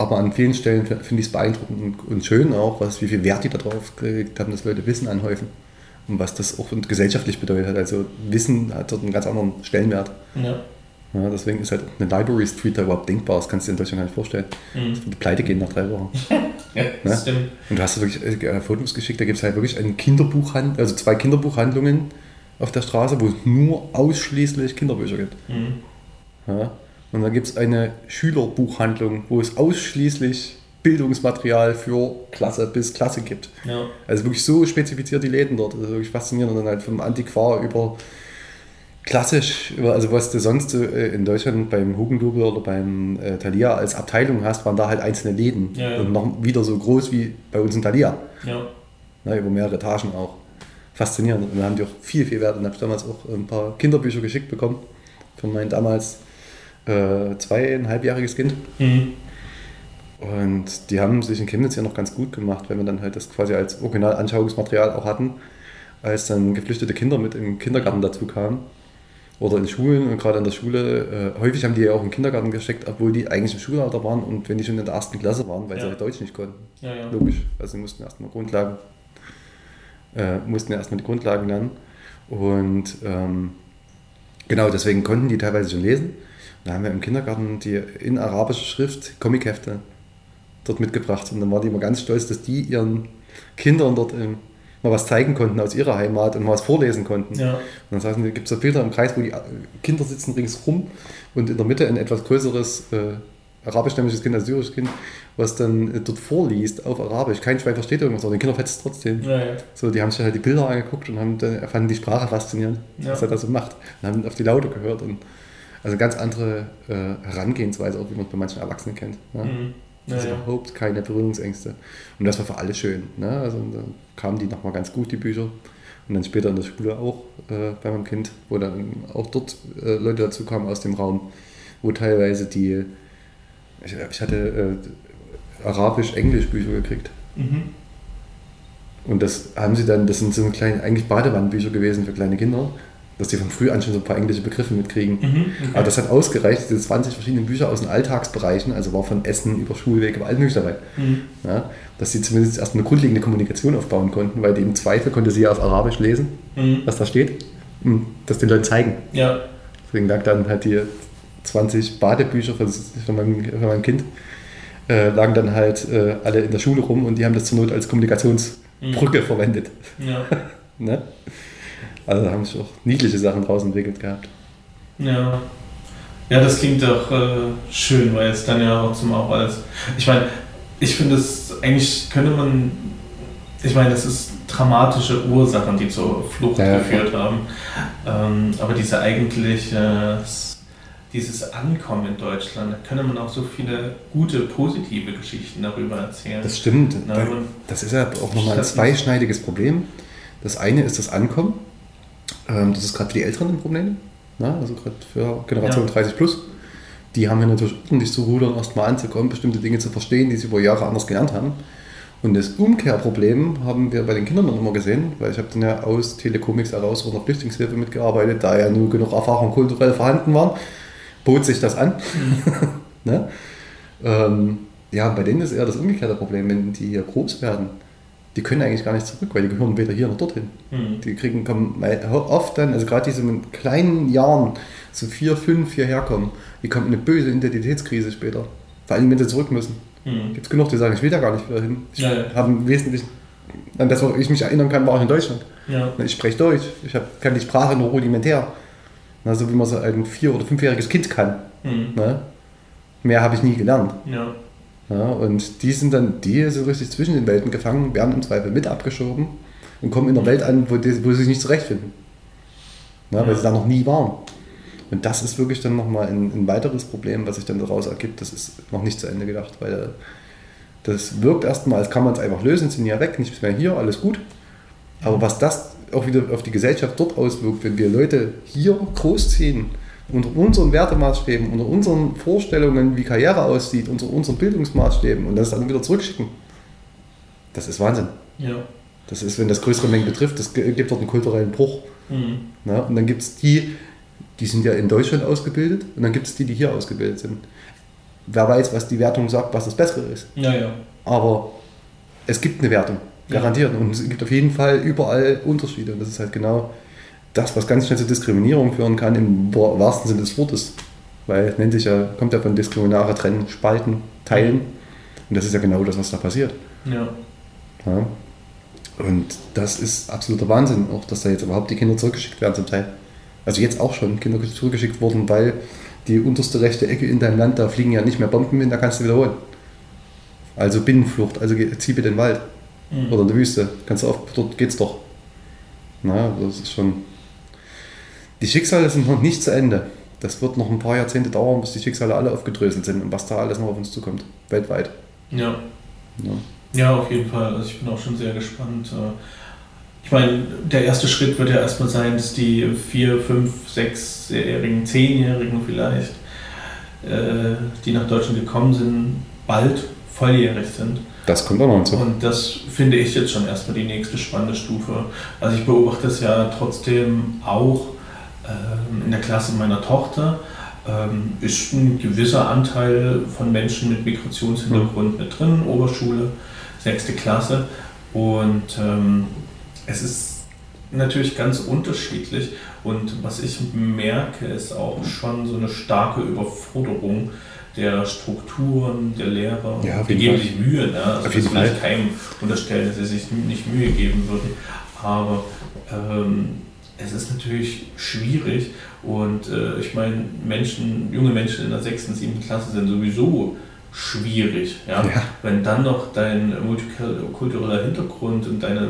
Aber an vielen Stellen finde ich es beeindruckend und, schön auch, was, wie viel Wert die darauf gelegt haben, dass Leute Wissen anhäufen. Und was das auch gesellschaftlich bedeutet. Also Wissen hat dort einen ganz anderen Stellenwert. Ja. Ja, deswegen ist halt eine Library Street da überhaupt denkbar. Das kannst du dir in Deutschland gar nicht vorstellen. Mhm. Das würde pleite gehen nach drei Wochen. ja, Ne? stimmt. Und du hast wirklich äh, Fotos geschickt, da gibt es halt wirklich ein Kinderbuchhandel, also zwei Kinderbuchhandlungen auf der Straße, wo es nur ausschließlich Kinderbücher gibt. Mhm. Ja. Und dann gibt es eine Schülerbuchhandlung, wo es ausschließlich Bildungsmaterial für Klasse bis Klasse gibt. Ja. Also wirklich so spezifiziert die Läden dort. Das ist wirklich faszinierend. Und dann halt vom Antiquar über klassisch, über, also was du sonst äh, in Deutschland beim Hugendubel oder beim äh, Thalia als Abteilung hast, waren da halt einzelne Läden. Ja, ja. Und noch wieder so groß wie bei uns in Thalia. Ja. Ne, über mehrere Etagen auch. Faszinierend. Und da haben die auch viel, viel Wert. Und habe ich damals auch ein paar Kinderbücher geschickt bekommen. Von meinem damals äh, zweieinhalbjähriges Kind. Mhm. Und die haben sich in Chemnitz ja noch ganz gut gemacht, wenn wir dann halt das quasi als Originalanschauungsmaterial auch hatten, als dann geflüchtete Kinder mit im Kindergarten dazu kamen. Oder in Schulen und gerade in der Schule. Äh, häufig haben die ja auch im Kindergarten gesteckt, obwohl die eigentlich im Schulalter waren und wenn die schon in der ersten Klasse waren, weil sie Ja. halt Deutsch nicht konnten. Ja, ja. Logisch. Also sie mussten erstmal Grundlagen, äh, mussten erstmal die Grundlagen lernen. Und ähm, genau deswegen konnten die teilweise schon lesen. Da haben wir im Kindergarten die in arabischer Schrift Comichefte dort mitgebracht. Und dann waren die immer ganz stolz, dass die ihren Kindern dort ähm, mal was zeigen konnten aus ihrer Heimat und mal was vorlesen konnten. Ja. Und dann saßen, gibt es so Bilder im Kreis, wo die äh, Kinder sitzen ringsrum und in der Mitte ein etwas größeres äh, arabischstämmiges Kind, ein syrisches Kind, was dann äh, dort vorliest auf Arabisch. Kein Schwein versteht irgendwas, aber die Kinder fetzt es trotzdem. Ja, ja. So, die haben sich halt die Bilder angeguckt und haben dann, fanden die Sprache faszinierend, was er da so macht. Und haben auf die Laute gehört. Und, also ganz andere äh, Herangehensweise, auch wie man es bei manchen Erwachsenen kennt. Ne? Mhm. Also ja. überhaupt keine Berührungsängste. Und das war für alle schön. Ne? Also dann kamen die nochmal ganz gut, die Bücher. Und dann später in der Schule auch äh, bei meinem Kind, wo dann auch dort äh, Leute dazu kamen aus dem Raum, wo teilweise die, ich, ich hatte äh, Arabisch-Englisch-Bücher gekriegt. Mhm. Und das haben sie dann, das sind so kleine, eigentlich Badewannenbücher gewesen für kleine Kinder, dass die von früh an schon so ein paar englische Begriffe mitkriegen. Mhm. Okay. Aber das hat ausgereicht, diese 20 verschiedene Bücher aus den Alltagsbereichen, also war von Essen über Schulweg, über alles mögliche dabei. Mhm. Ja, dass sie zumindest erstmal eine grundlegende Kommunikation aufbauen konnten, weil die im Zweifel konnte sie ja auf Arabisch lesen, Mhm. was da steht, und das den Leuten zeigen. Ja. Deswegen lag dann halt die 20 Badebücher von, von, meinem, von meinem Kind, äh, lagen dann halt äh, alle in der Schule rum und die haben das zur Not als Kommunikationsbrücke verwendet. Ja. Ne? Also da haben sich auch niedliche Sachen draus entwickelt gehabt. Ja. Ja, das klingt doch äh, schön, weil es dann ja auch zum auch alles. Ich meine, ich finde es, eigentlich könnte man, ich meine, das ist dramatische Ursachen, die zur Flucht Ja, ja, geführt haben. Ähm, aber diese eigentlich, äh, dieses Ankommen in Deutschland, da könnte man auch so viele gute, positive Geschichten darüber erzählen. Das stimmt. Na, Das ist ja auch nochmal ein zweischneidiges Problem. Das eine ist das Ankommen. Ähm, Das ist gerade für die Älteren ein Problem. Ne? Also gerade für Generation Ja. 30 plus. Die haben ja natürlich ordentlich zu rudern, erstmal anzukommen, bestimmte Dinge zu verstehen, die sie über Jahre anders gelernt haben. Und das Umkehrproblem haben wir bei den Kindern dann immer gesehen, weil ich habe dann ja aus Telecomics heraus oder Flüchtlingshilfe mitgearbeitet, da ja nur genug Erfahrung kulturell vorhanden war, bot sich das an. ne? ähm, ja, bei denen ist eher das umgekehrte Problem, wenn die hier groß werden. Die können eigentlich gar nicht zurück, weil die gehören weder hier noch dorthin. Hm. Die kriegen kommen oft dann, also gerade diese mit kleinen Jahren, so vier, fünf hierher kommen, die kommen in eine böse Identitätskrise später. Vor allem, wenn sie zurück müssen. Mhm. Gibt es genug, die sagen, ich will da gar nicht wieder hin. Ich Ja, ja. habe im Wesentlichen, an das, was ich mich erinnern kann, war ich in Deutschland. Ja. Ich spreche Deutsch, ich hab, kann die Sprache nur rudimentär. Na, so wie man so ein vier- oder fünfjähriges Kind kann. Mhm. Ne? Mehr habe ich nie gelernt. Ja. Ja, und die sind dann, die sind richtig zwischen den Welten gefangen, werden im Zweifel mit abgeschoben und kommen in einer Welt an, wo, die, wo sie sich nicht zurechtfinden. Ja, weil sie da noch nie waren. Und das ist wirklich dann nochmal ein, ein weiteres Problem, was sich dann daraus ergibt. Das ist noch nicht zu Ende gedacht, weil das wirkt erstmal, als kann man es einfach lösen, sind ja weg, nichts mehr hier, alles gut. Aber was das auch wieder auf die Gesellschaft dort auswirkt, wenn wir Leute hier großziehen, unter unseren Wertemaßstäben, unter unseren Vorstellungen, wie Karriere aussieht, unter unseren Bildungsmaßstäben und das dann wieder zurückschicken, das ist Wahnsinn. Ja. Das ist, wenn das größere Mengen betrifft, das gibt dort einen kulturellen Bruch. Mhm. Ne? Und dann gibt es die, die sind ja in Deutschland ausgebildet und dann gibt es die, die hier ausgebildet sind. Wer weiß, was die Wertung sagt, was das Bessere ist. Ja, ja. Aber es gibt eine Wertung, Ja. garantiert. Und es gibt auf jeden Fall überall Unterschiede. Und das ist halt genau das, was ganz schnell zu Diskriminierung führen kann, im wa- wahrsten Sinne des Wortes. Weil es nennt sich ja, kommt ja von diskriminare trennen, spalten, teilen. Und das ist ja genau das, was da passiert. Ja. Ja. Und das ist absoluter Wahnsinn, auch dass da jetzt überhaupt die Kinder zurückgeschickt werden zum Teil. Also jetzt auch schon Kinder zurückgeschickt wurden, weil die unterste rechte Ecke in deinem Land, da fliegen ja nicht mehr Bomben hin, da kannst du wiederholen. Also Binnenflucht, also zieh bitte den Wald Mhm. oder in der Wüste, kannst du auf, dort geht's doch. Na, das ist schon. Die Schicksale sind noch nicht zu Ende. Das wird noch ein paar Jahrzehnte dauern, bis die Schicksale alle aufgedröselt sind und was da alles noch auf uns zukommt, weltweit. Ja. Ja. Ja, auf jeden Fall. Also ich bin auch schon sehr gespannt. Äh, Ich meine, der erste Schritt wird ja erstmal sein, dass die vier, fünf, sechsjährigen, zehnjährigen vielleicht, äh, die nach Deutschland gekommen sind, bald volljährig sind. Das kommt auch noch hinzu. Und das finde ich jetzt schon erstmal die nächste spannende Stufe. Also ich beobachte es ja trotzdem auch in der Klasse meiner Tochter. Ähm, ist ein gewisser Anteil von Menschen mit Migrationshintergrund mit drin, Oberschule, sechste Klasse. Und ähm, es ist natürlich ganz unterschiedlich. Und was ich merke, ist auch schon so eine starke Überforderung der Strukturen, der Lehrer. Ja, die geben Fall. sich Mühe. Ne? Also Auf jeden Fall. keinem unterstellen, dass sie sich nicht Mühe geben würden. Aber ähm, es ist natürlich schwierig und äh, ich meine, Menschen, junge Menschen in der sechsten, siebten Klasse sind sowieso schwierig. Ja? Ja. Wenn dann noch dein multikultureller Hintergrund und deine,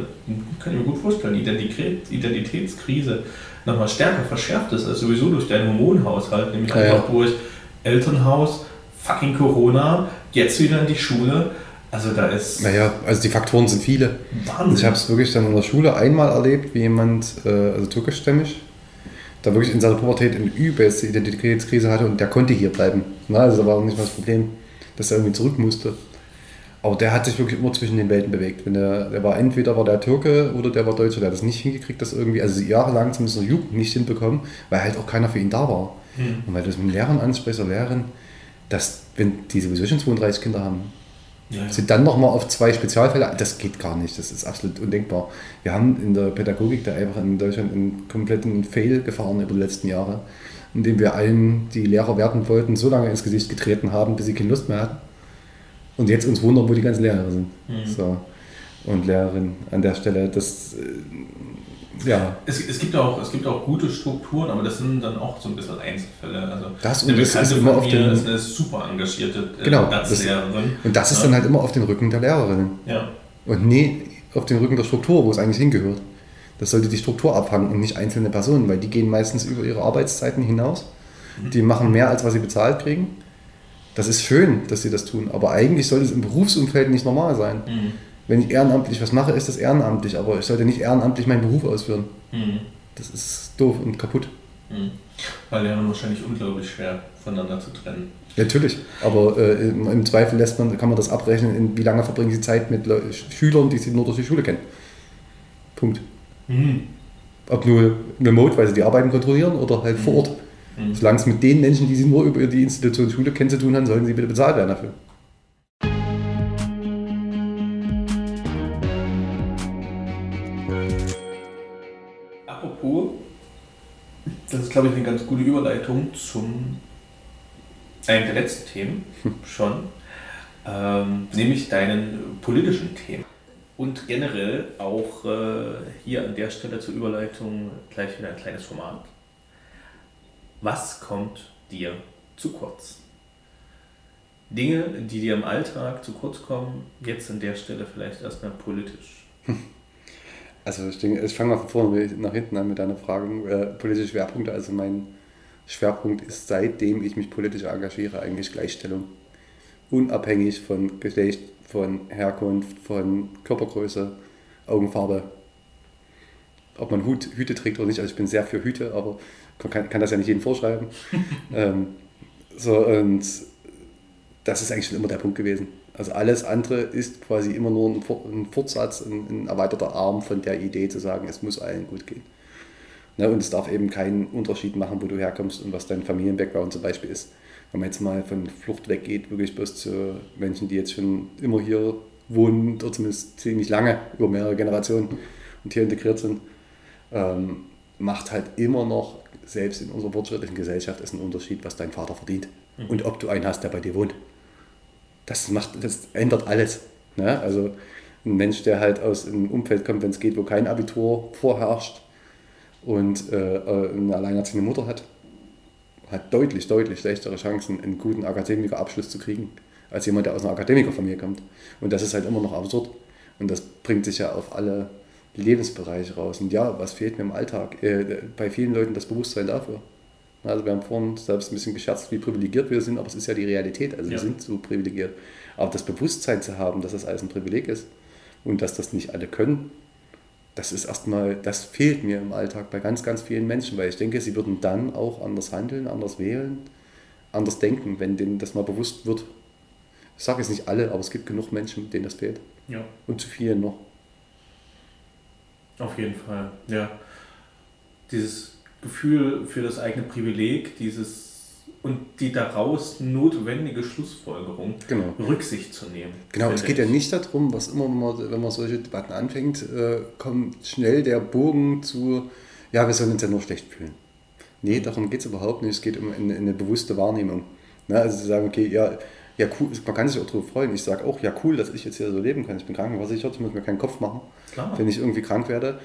kann ich mir gut vorstellen, Identität, Identitätskrise nochmal stärker verschärft ist als sowieso durch deinen Hormonhaushalt, nämlich Ja, einfach ja. durch Elternhaus, fucking Corona, jetzt wieder in die Schule. Also da ist Naja, also die Faktoren sind viele. Wahnsinn. Ich habe es wirklich dann in der Schule einmal erlebt, wie jemand, äh, also türkischstämmig, da wirklich in seiner Pubertät eine übelste Identitätskrise hatte und der konnte hier bleiben. Na, also da war nicht mal das Problem, dass er irgendwie zurück musste. Aber der hat sich wirklich immer zwischen den Welten bewegt. Wenn der, der war entweder war der Türke oder der war Deutscher, der hat das nicht hingekriegt, das irgendwie, also jahrelang zumindest in der Jugend nicht hinbekommen, weil halt auch keiner für ihn da war. Hm. Und weil du es mit Lehrern ansprichst oder Lehrerin, dass, wenn die sowieso schon 32 Kinder haben, Ja, ja. sind dann nochmal auf zwei Spezialfälle, das geht gar nicht, das ist absolut undenkbar. Wir haben in der Pädagogik da einfach in Deutschland einen kompletten Fail gefahren über die letzten Jahre, indem wir allen, die Lehrer werden wollten, so lange ins Gesicht getreten haben, bis sie keine Lust mehr hatten. Und jetzt uns wundern, wo die ganzen Lehrer sind. Mhm. So. Und Lehrerinnen an der Stelle, das, äh, ja, Es, es, gibt auch, es gibt auch gute Strukturen, aber das sind dann auch so ein bisschen Einzelfälle. Also Das und das ist immer auf den- ist eine super engagierte äh, Genau, das- Erzlehrerin. und das ist Ja. dann halt immer auf den Rücken der Lehrerinnen. Ja, Und nie auf den Rücken der Struktur, wo es eigentlich hingehört. Das sollte die Struktur abfangen und nicht einzelne Personen, weil die gehen meistens über ihre Arbeitszeiten hinaus. Die machen mehr, als was sie bezahlt kriegen. Das ist schön, dass sie das tun, aber eigentlich sollte es im Berufsumfeld nicht normal sein. Mhm. Wenn ich ehrenamtlich was mache, ist das ehrenamtlich, aber ich sollte nicht ehrenamtlich meinen Beruf ausführen. Mhm. Das ist doof und kaputt. Mhm. Weil Lehrern wahrscheinlich unglaublich schwer voneinander zu trennen. Natürlich, aber äh, im, im Zweifel lässt man, kann man das abrechnen, in wie lange verbringen sie Zeit mit Leu Schülern, die sie nur durch die Schule kennen. Punkt. Mhm. Ob nur remote, weil sie die Arbeiten kontrollieren oder halt vor Ort. Mhm. Solange es mit den Menschen, die sie nur über die Institution Schule kennen, zu tun haben, sollen sie bitte bezahlt werden dafür. Apropos, das ist glaube ich eine ganz gute Überleitung zum einem der letzten Themen schon. ähm, nämlich deinen politischen Themen. Und generell auch äh, hier an der Stelle zur Überleitung gleich wieder ein kleines Format. Was kommt dir zu kurz? Dinge, die dir im Alltag zu kurz kommen, jetzt an der Stelle vielleicht erstmal politisch. Also ich, denke, ich fange mal von vorne nach hinten an mit deiner Frage. Äh, politische Schwerpunkte. Also mein Schwerpunkt ist, seitdem ich mich politisch engagiere, eigentlich Gleichstellung. Unabhängig von Geschlecht, von Herkunft, von Körpergröße, Augenfarbe. Ob man Hut, Hüte trägt oder nicht. Also ich bin sehr für Hüte, aber kann, kann das ja nicht jedem vorschreiben. ähm, so, und das ist eigentlich schon immer der Punkt gewesen. Also alles andere ist quasi immer nur ein Fortsatz, ein, ein erweiterter Arm von der Idee zu sagen, es muss allen gut gehen. Ne, und es darf eben keinen Unterschied machen, wo du herkommst und was dein Familienbackground zum Beispiel ist. Wenn man jetzt mal von Flucht weggeht, wirklich bloß zu Menschen, die jetzt schon immer hier wohnen oder zumindest ziemlich lange, über mehrere Generationen und hier integriert sind, ähm, macht halt immer noch, selbst in unserer fortschrittlichen Gesellschaft, ist ein Unterschied, was dein Vater verdient mhm. und ob du einen hast, der bei dir wohnt das, macht, das ändert alles. Ne? Also ein Mensch, der halt aus einem Umfeld kommt, wenn es geht, wo kein Abitur vorherrscht und äh, äh, eine alleinerziehende Mutter hat, hat deutlich, deutlich schlechtere Chancen, einen guten Akademikerabschluss zu kriegen, als jemand, der aus einer Akademikerfamilie kommt. Und das ist halt immer noch absurd. Und das bringt sich ja auf alle Lebensbereiche raus. Und ja, was fehlt mir im Alltag? Äh, bei vielen Leuten das Bewusstsein dafür. Also wir haben vorhin selbst ein bisschen gescherzt, wie privilegiert wir sind, aber es ist ja die Realität. Also ja. wir sind so privilegiert. Aber das Bewusstsein zu haben, dass das alles ein Privileg ist und dass das nicht alle können, das ist erstmal, das fehlt mir im Alltag bei ganz, ganz vielen Menschen, weil ich denke, sie würden dann auch anders handeln, anders wählen, anders denken, wenn denen das mal bewusst wird. Ich sage jetzt nicht alle, aber es gibt genug Menschen, denen das fehlt. Ja. Und zu vielen noch. Auf jeden Fall, ja. Dieses Gefühl für das eigene Privileg, dieses und die daraus notwendige Schlussfolgerung, genau. Rücksicht zu nehmen. Genau, es geht ich. ja nicht darum, was immer, man, wenn man solche Debatten anfängt, äh, kommt schnell der Bogen zu, ja, wir sollen uns ja nur schlecht fühlen. Nee, darum geht es überhaupt nicht. Es geht um eine, eine bewusste Wahrnehmung. Ne? Also zu sagen, okay, ja, ja, cool, man kann sich auch darüber freuen. Ich sage auch, ja, cool, dass ich jetzt hier so leben kann. Ich bin krankenversichert, ich muss mir keinen Kopf machen, Klar. wenn ich irgendwie krank werde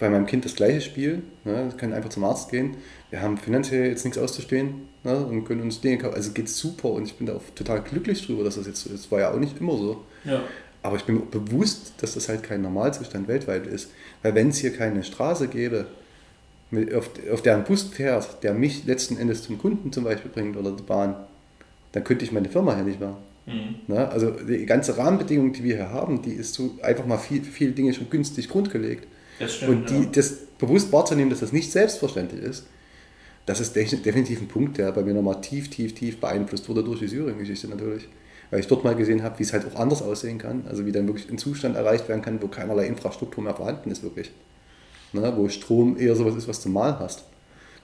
bei meinem Kind das gleiche Spiel. Ne? Wir können einfach zum Arzt gehen. Wir haben finanziell jetzt nichts auszustehen ne? und können uns Dinge kaufen. Also geht super und ich bin da auch total glücklich drüber, dass das jetzt so ist. Das war ja auch nicht immer so. Ja. Aber ich bin mir bewusst, dass das halt kein Normalzustand weltweit ist. Weil wenn es hier keine Straße gäbe, auf, auf der ein Bus fährt, der mich letzten Endes zum Kunden zum Beispiel bringt oder die Bahn, dann könnte ich meine Firma hier nicht machen. Mhm. Ne? Also die ganze Rahmenbedingung, die wir hier haben, die ist so einfach mal viel, viele Dinge schon günstig grundgelegt. Stimmt, und die, ja. das bewusst wahrzunehmen, dass das nicht selbstverständlich ist, das ist definitiv ein Punkt, der bei mir nochmal tief, tief, tief beeinflusst wurde durch die Syrien-Geschichte natürlich. Weil ich dort mal gesehen habe, wie es halt auch anders aussehen kann. Also wie dann wirklich ein Zustand erreicht werden kann, wo keinerlei Infrastruktur mehr vorhanden ist, wirklich. Ne? Wo Strom eher sowas ist, was du mal hast.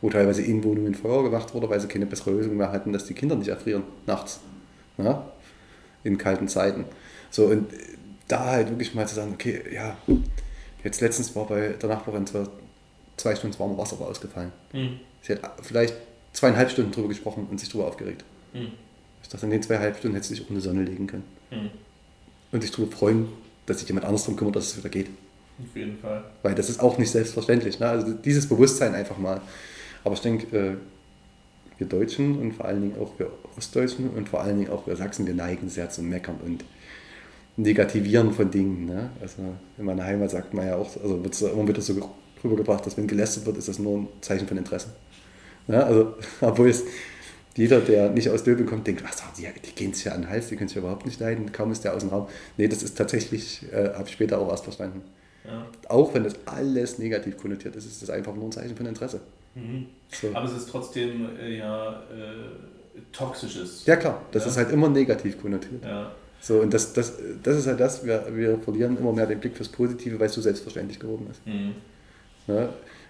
Wo teilweise in Wohnungen Feuer gemacht wurde, weil sie keine bessere Lösung mehr hatten, dass die Kinder nicht erfrieren nachts. Ne? In kalten Zeiten. So, und da halt wirklich mal zu sagen, okay, ja, Jetzt letztens war bei der Nachbarin zwar zwei Stunden warmes Wasser war ausgefallen. Mhm. Sie hat vielleicht zweieinhalb Stunden drüber gesprochen und sich drüber aufgeregt. Mhm. Ich dachte, in den zweieinhalb Stunden hätte sie sich in die Sonne legen können. Mhm. Und sich darüber freuen, dass sich jemand anders darum kümmert, dass es wieder geht. Auf jeden Fall. Weil das ist auch nicht selbstverständlich. Ne? Also dieses Bewusstsein einfach mal. Aber ich denke, äh, wir Deutschen und vor allen Dingen auch wir Ostdeutschen und vor allen Dingen auch wir Sachsen, wir neigen sehr zum Meckern und Negativieren von Dingen. Ne? Also in meiner Heimat sagt man ja auch, also wird es immer wieder so rübergebracht, dass wenn gelästert wird, ist das nur ein Zeichen von Interesse. Ja, also, obwohl es jeder, der nicht aus Döbel kommt, denkt, ach, die, die gehen es ja an den Hals, die können es ja überhaupt nicht leiden, kaum ist der aus dem Raum. Nee, das ist tatsächlich, äh, habe ich später auch erst verstanden. Ja. Auch wenn das alles negativ konnotiert ist, ist das einfach nur ein Zeichen von Interesse. Mhm. So. Aber es ist trotzdem äh, ja äh, toxisches. Ja klar, das ja. ist halt immer negativ konnotiert. Ja. So, und das, das, das ist halt das, wir, wir verlieren immer mehr den Blick fürs Positive, weil es so selbstverständlich geworden ist. Mhm. Ja,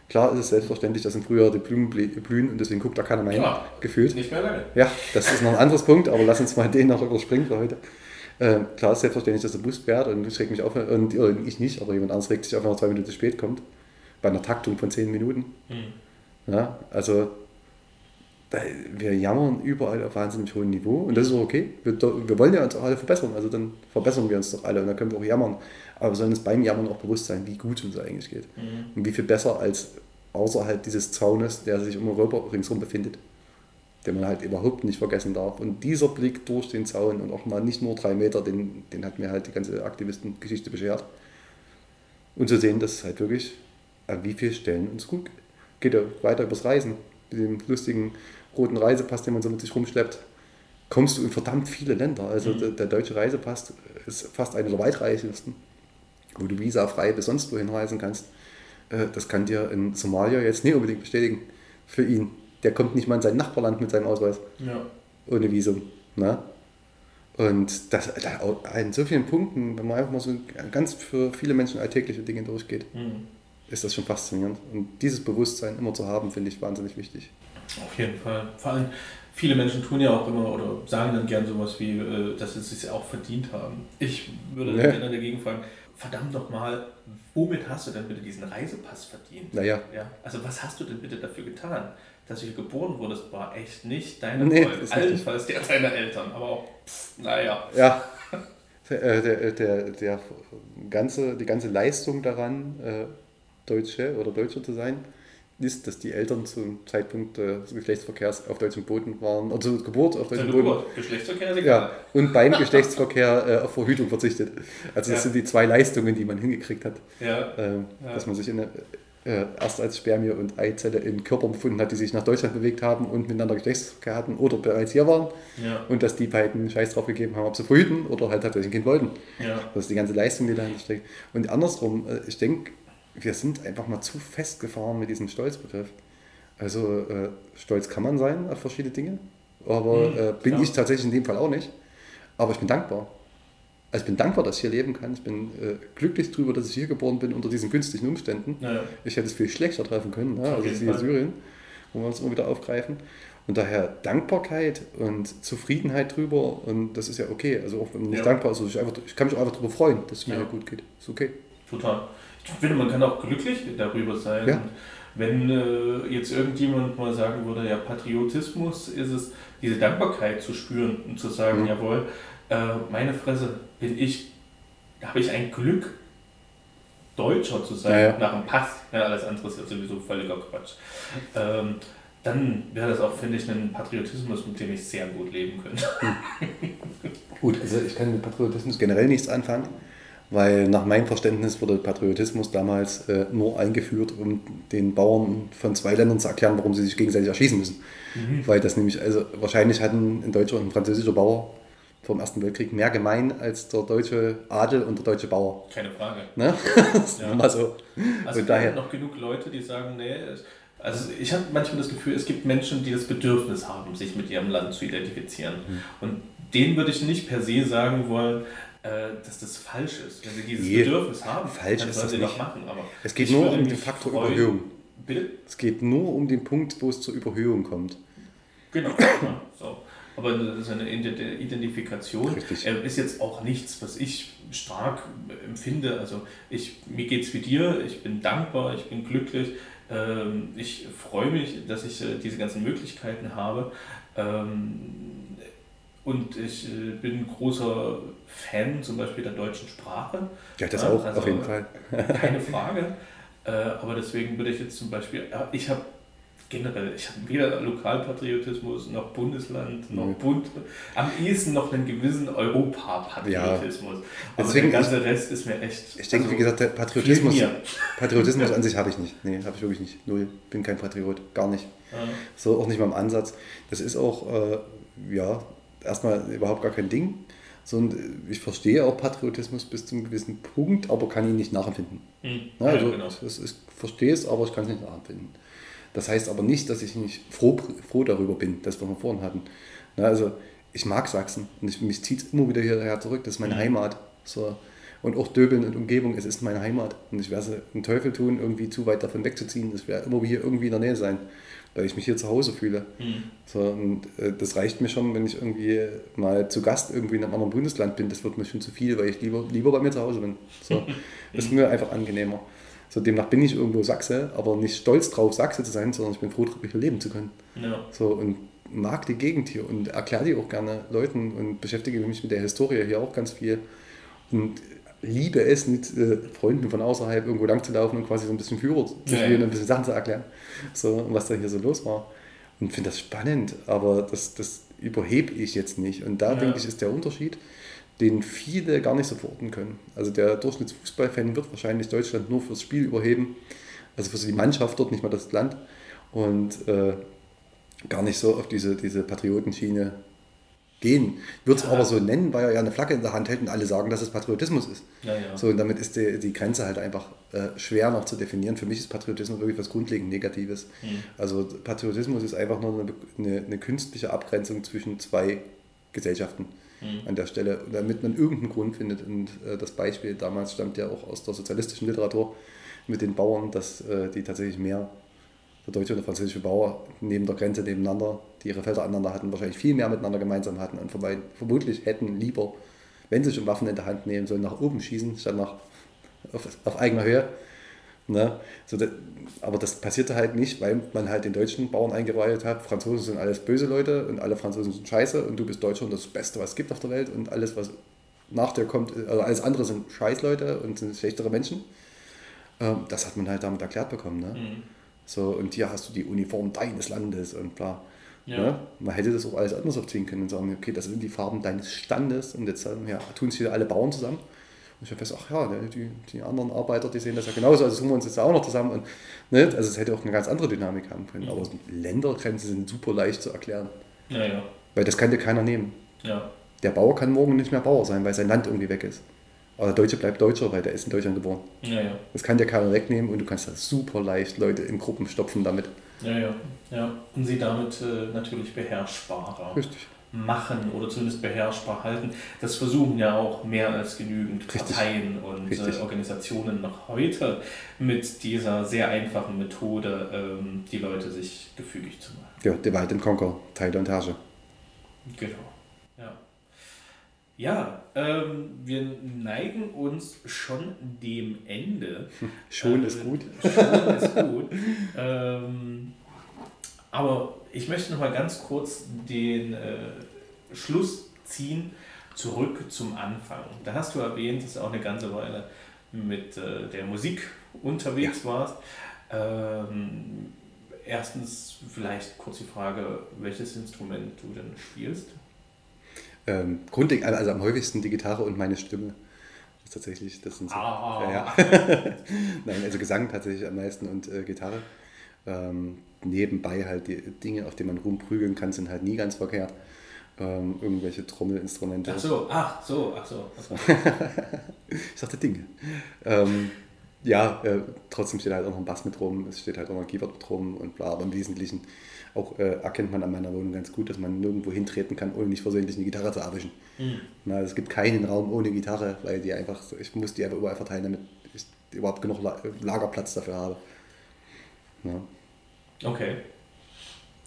klar ist es selbstverständlich, dass im Frühjahr die Blumen blühen und deswegen guckt da keiner mehr hin, ja, gefühlt. Nicht mehr lange. Ja, das ist noch ein anderes Punkt, aber lass uns mal den noch überspringen für heute. Äh, klar ist selbstverständlich, dass der Bus fährt und ich reg mich auf, und ich nicht, aber jemand anderes regt sich auf, wenn er zwei Minuten spät kommt. Bei einer Taktung von zehn Minuten. Mhm. Ja, also wir jammern überall auf wahnsinnig hohem Niveau und das ist auch okay. Wir, wir wollen ja uns auch alle verbessern, also dann verbessern wir uns doch alle und dann können wir auch jammern. Aber wir sollen uns beim Jammern auch bewusst sein, wie gut uns eigentlich geht. Mhm. Und wie viel besser als außerhalb dieses Zaunes, der sich um Europa ringsherum befindet, den man halt überhaupt nicht vergessen darf. Und dieser Blick durch den Zaun und auch mal nicht nur drei Meter, den, den hat mir halt die ganze Aktivistengeschichte beschert. Und zu sehen, dass es halt wirklich an wie vielen Stellen uns gut geht. ja weiter übers Reisen, mit dem lustigen roten Reisepass, den man so mit sich rumschleppt, kommst du in verdammt viele Länder. Also Mhm. der, der deutsche Reisepass ist fast einer der weitreichendsten, wo du visafrei bis sonst wohin reisen kannst. Äh, Das kann dir in Somalia jetzt nicht unbedingt bestätigen für ihn. Der kommt nicht mal in sein Nachbarland mit seinem Ausweis Ja. ohne Visum. Ne? Und das, da, in so vielen Punkten, wenn man einfach mal so ganz für viele Menschen alltägliche Dinge durchgeht, Mhm. ist das schon faszinierend. Und dieses Bewusstsein immer zu haben, finde ich wahnsinnig wichtig. Auf jeden Fall. Vor allem, viele Menschen tun ja auch immer oder sagen dann gern sowas wie, äh, dass sie es sich auch verdient haben. Ich würde Ja. dann dagegen fragen, verdammt nochmal, womit hast du denn bitte diesen Reisepass verdient? Naja, Ja, also was hast du denn bitte dafür getan? Dass du hier geboren wurdest, war echt nicht deine Nee, Folge. Allenfalls der deiner Eltern, aber auch, pff, naja. ja. Der, der, der, der ganze, die ganze Leistung daran, äh, Deutsche oder Deutscher zu sein, ist, dass die Eltern zum Zeitpunkt des Geschlechtsverkehrs auf deutschem Boden waren, oder zur Geburt auf deutschem Boden. Geburt, Geschlechtsverkehr ist egal. Ja, und beim Geschlechtsverkehr äh, auf Verhütung verzichtet. Also das Ja. sind die zwei Leistungen, die man hingekriegt hat. Ja. Ähm, Ja. Dass man sich in, äh, erst als Spermie und Eizelle in Körpern befunden hat, die sich nach Deutschland bewegt haben und miteinander Geschlechtsverkehr hatten oder bereits hier waren. Und dass die beiden Scheiß drauf gegeben haben, ob sie verhüten oder halt tatsächlich ein Kind wollten. Das ist die ganze Leistung, die dahinter steckt. Und andersrum, äh, ich denke, wir sind einfach mal zu festgefahren mit diesem Stolzbegriff. Also äh, stolz kann man sein auf verschiedene Dinge, aber Mhm, äh, bin klar. ich tatsächlich in dem Fall auch nicht. Aber ich bin dankbar. Also ich bin dankbar, dass ich hier leben kann. Ich bin äh, glücklich darüber, dass ich hier geboren bin unter diesen günstigen Umständen. Ja. Ich hätte es viel schlechter treffen können, ne? Auf also siehe Fall. Syrien, wo wir uns immer wieder aufgreifen. Und daher Dankbarkeit und Zufriedenheit drüber und das ist ja okay. Also auch wenn man nicht Ja. dankbar ist, also ich, einfach, ich kann mich auch einfach darüber freuen, dass es mir Ja. gut geht. Ist okay. Total. Ich finde, man kann auch glücklich darüber sein. Ja. Wenn äh, jetzt irgendjemand mal sagen würde, ja, Patriotismus ist es, diese Dankbarkeit zu spüren und zu sagen, Mhm. jawohl, äh, meine Fresse, bin ich, habe ich ein Glück, Deutscher zu sein, Ja, ja. nach dem Pass. Ja, alles andere ist ja sowieso völliger Quatsch. Ähm, dann wäre das auch, finde ich, ein Patriotismus, mit dem ich sehr gut leben könnte. Gut, also ich kann mit Patriotismus generell nichts anfangen, weil nach meinem Verständnis wurde Patriotismus damals äh, nur eingeführt, um den Bauern von zwei Ländern zu erklären, warum sie sich gegenseitig erschießen müssen. Weil das nämlich, also wahrscheinlich hatten ein deutscher und ein französischer Bauer vom Ersten Weltkrieg mehr gemein als der deutsche Adel und der deutsche Bauer. Keine Frage. Ne? Das Ja. mal so. Also Und daher- noch genug Leute, die sagen, nee, also ich habe manchmal das Gefühl, es gibt Menschen, die das Bedürfnis haben, sich mit ihrem Land zu identifizieren. Mhm. Und denen würde ich nicht per se sagen wollen, dass das falsch ist. Wenn sie dieses Nee, Bedürfnis haben, falsch dann ist sollen das sie nicht. machen. Aber Es geht nur um den Faktor freuen- Überhöhung. Bitte? Es geht nur um den Punkt, wo es zur Überhöhung kommt. Genau. so. Aber so eine Ident- Identifikation Richtig. äh, ist jetzt auch nichts, was ich stark empfinde. Also ich, mir geht es wie dir, ich bin dankbar, ich bin glücklich, ähm, ich freue mich, dass ich äh, diese ganzen Möglichkeiten habe. Ähm, und ich äh, bin großer Fan zum Beispiel der deutschen Sprache. Ja, das Ja, auch, also- auf jeden Fall. Keine Frage. Äh, aber deswegen würde ich jetzt zum Beispiel, äh, ich habe generell, ich habe weder Lokalpatriotismus noch Bundesland noch Nee. Bund, am ehesten noch einen gewissen Europapatriotismus. Aber Deswegen der ganze Rest ist mir echt. Ich denke, also, wie gesagt, der Patriotismus. Patriotismus Ja. an sich habe ich nicht. Nee, habe ich wirklich nicht. Null. Bin kein Patriot. Gar nicht. äh, So auch nicht mal im Ansatz. Das ist auch, äh, ja, erstmal überhaupt gar kein Ding. Sondern ich verstehe auch Patriotismus bis zu einem gewissen Punkt, aber kann ihn nicht nachempfinden. hm, Ja, ja, also genau. das ist, ich verstehe es, aber ich kann es nicht nachempfinden. Das heißt aber nicht, dass ich nicht froh, froh darüber bin, das was wir vorhin hatten. Na, also ich mag Sachsen und ich, mich zieht es immer wieder hierher zurück. Das ist meine Mhm. Heimat. So. Und auch Döbeln und Umgebung, es ist meine Heimat. Und ich werde einen Teufel tun, irgendwie zu weit davon wegzuziehen. Ich werde immer hier irgendwie in der Nähe sein, weil ich mich hier zu Hause fühle. Hm. So, und äh, das reicht mir schon, wenn ich irgendwie mal zu Gast irgendwie in einem anderen Bundesland bin. Das wird mir schon zu viel, weil ich lieber, lieber bei mir zu Hause bin. So, das ist mir einfach angenehmer. So, demnach bin ich irgendwo Sachse, aber nicht stolz drauf, Sachse zu sein, sondern ich bin froh, darüber hier leben zu können. Ja. So, und mag die Gegend hier und erkläre die auch gerne Leuten und beschäftige mich mit der Historie hier auch ganz viel. Und liebe es, mit äh, Freunden von außerhalb irgendwo lang zu laufen und quasi so ein bisschen Führer zu Ja, spielen ja. und ein bisschen Sachen zu erklären, so, was da hier so los war. Und finde das spannend, aber das, das überhebe ich jetzt nicht. Und da Ja. denke ich, ist der Unterschied, den viele gar nicht so verorten können. Also der Durchschnittsfußballfan wird wahrscheinlich Deutschland nur fürs Spiel überheben, also für die Mannschaft dort, nicht mal das Land. Und äh, gar nicht so auf diese, diese Patriotenschiene gehen. Würde es Ja. aber so nennen, weil er ja eine Flagge in der Hand hält und alle sagen, dass es Patriotismus ist. Ja, ja. So, und damit ist die, die Grenze halt einfach äh, schwer noch zu definieren. Für mich ist Patriotismus wirklich was grundlegend Negatives. Mhm. Also Patriotismus ist einfach nur eine, eine, eine künstliche Abgrenzung zwischen zwei Gesellschaften Mhm. an der Stelle, damit man irgendeinen Grund findet. Und äh, das Beispiel damals stammt ja auch aus der sozialistischen Literatur mit den Bauern, dass äh, die tatsächlich mehr, der deutsche und der französische Bauer neben der Grenze nebeneinander, die ihre Felder aneinander hatten, wahrscheinlich viel mehr miteinander gemeinsam hatten und vermutlich hätten lieber, wenn sie schon Waffen in der Hand nehmen sollen, nach oben schießen, statt nach, auf, auf eigener Höhe. Ne? So, da- aber das passierte halt nicht, weil man halt den deutschen Bauern eingereiht hat, Franzosen sind alles böse Leute und alle Franzosen sind scheiße und du bist Deutscher und das das Beste, was es gibt auf der Welt und alles, was nach dir kommt, also alles andere sind Scheißleute und sind schlechtere Menschen. Ähm, das hat man halt damit erklärt bekommen. Ne? Mhm. So, und hier hast du die Uniform deines Landes und bla. Ja. Ne? Man hätte das auch alles anders aufziehen können und sagen, okay, das sind die Farben deines Standes und jetzt sagen, ja, tun sich wieder alle Bauern zusammen. Und ich habe fest, ach ja, ne, die, die anderen Arbeiter, die sehen das ja genauso, also suchen wir uns jetzt auch noch zusammen. Und, ne? Also es hätte auch eine ganz andere Dynamik haben können. Aber Ländergrenzen sind super leicht zu erklären, Ja, ja. weil das kann dir keiner nehmen. Ja. Der Bauer kann morgen nicht mehr Bauer sein, weil sein Land irgendwie weg ist. Aber der Deutsche bleibt Deutscher, weil der ist in Deutschland geboren. Ja, ja. Das kann dir keiner wegnehmen und du kannst da super leicht Leute in Gruppen stopfen damit. Ja, ja. ja. Und sie damit äh, natürlich beherrschbarer Richtig. machen oder zumindest beherrschbar halten. Das versuchen ja auch mehr als genügend Richtig. Parteien und äh, Organisationen noch heute mit dieser sehr einfachen Methode, ähm, die Leute sich gefügig zu machen. Ja, Divide and Conquer, Teile und Herrsche. Genau. Ja, ja ähm, wir neigen uns schon dem Ende. Schon Äh, ist gut. Schon ist gut. ähm, aber ich möchte noch mal ganz kurz den äh, Schluss ziehen, zurück zum Anfang. Da hast du erwähnt, dass du auch eine ganze Weile mit äh, der Musik unterwegs warst. Ähm, erstens vielleicht kurz die Frage, welches Instrument du denn spielst? Ähm, grundlegend, also am häufigsten die Gitarre und meine Stimme. Das ist tatsächlich, das sind so. Ah. Ja, ja. Nein, also Gesang tatsächlich am meisten und äh, Gitarre. Ähm, nebenbei halt die Dinge, auf die man rumprügeln kann, sind halt nie ganz verkehrt. Ähm, irgendwelche Trommelinstrumente. Ach so, ach so, ach so. Ach so. Ich sagte Dinge. Ähm, ja, äh, trotzdem steht halt auch noch ein Bass mit rum, es steht halt auch noch ein Keyboard mit rum und bla, aber im Wesentlichen auch äh, erkennt man an meiner Wohnung ganz gut, dass man nirgendwo hintreten kann, ohne nicht versehentlich eine Gitarre zu erwischen. Hm. Na, es gibt keinen Raum ohne Gitarre, weil die einfach, ich muss die einfach überall verteilen, damit ich überhaupt genug La Lagerplatz dafür habe. Ja. Okay.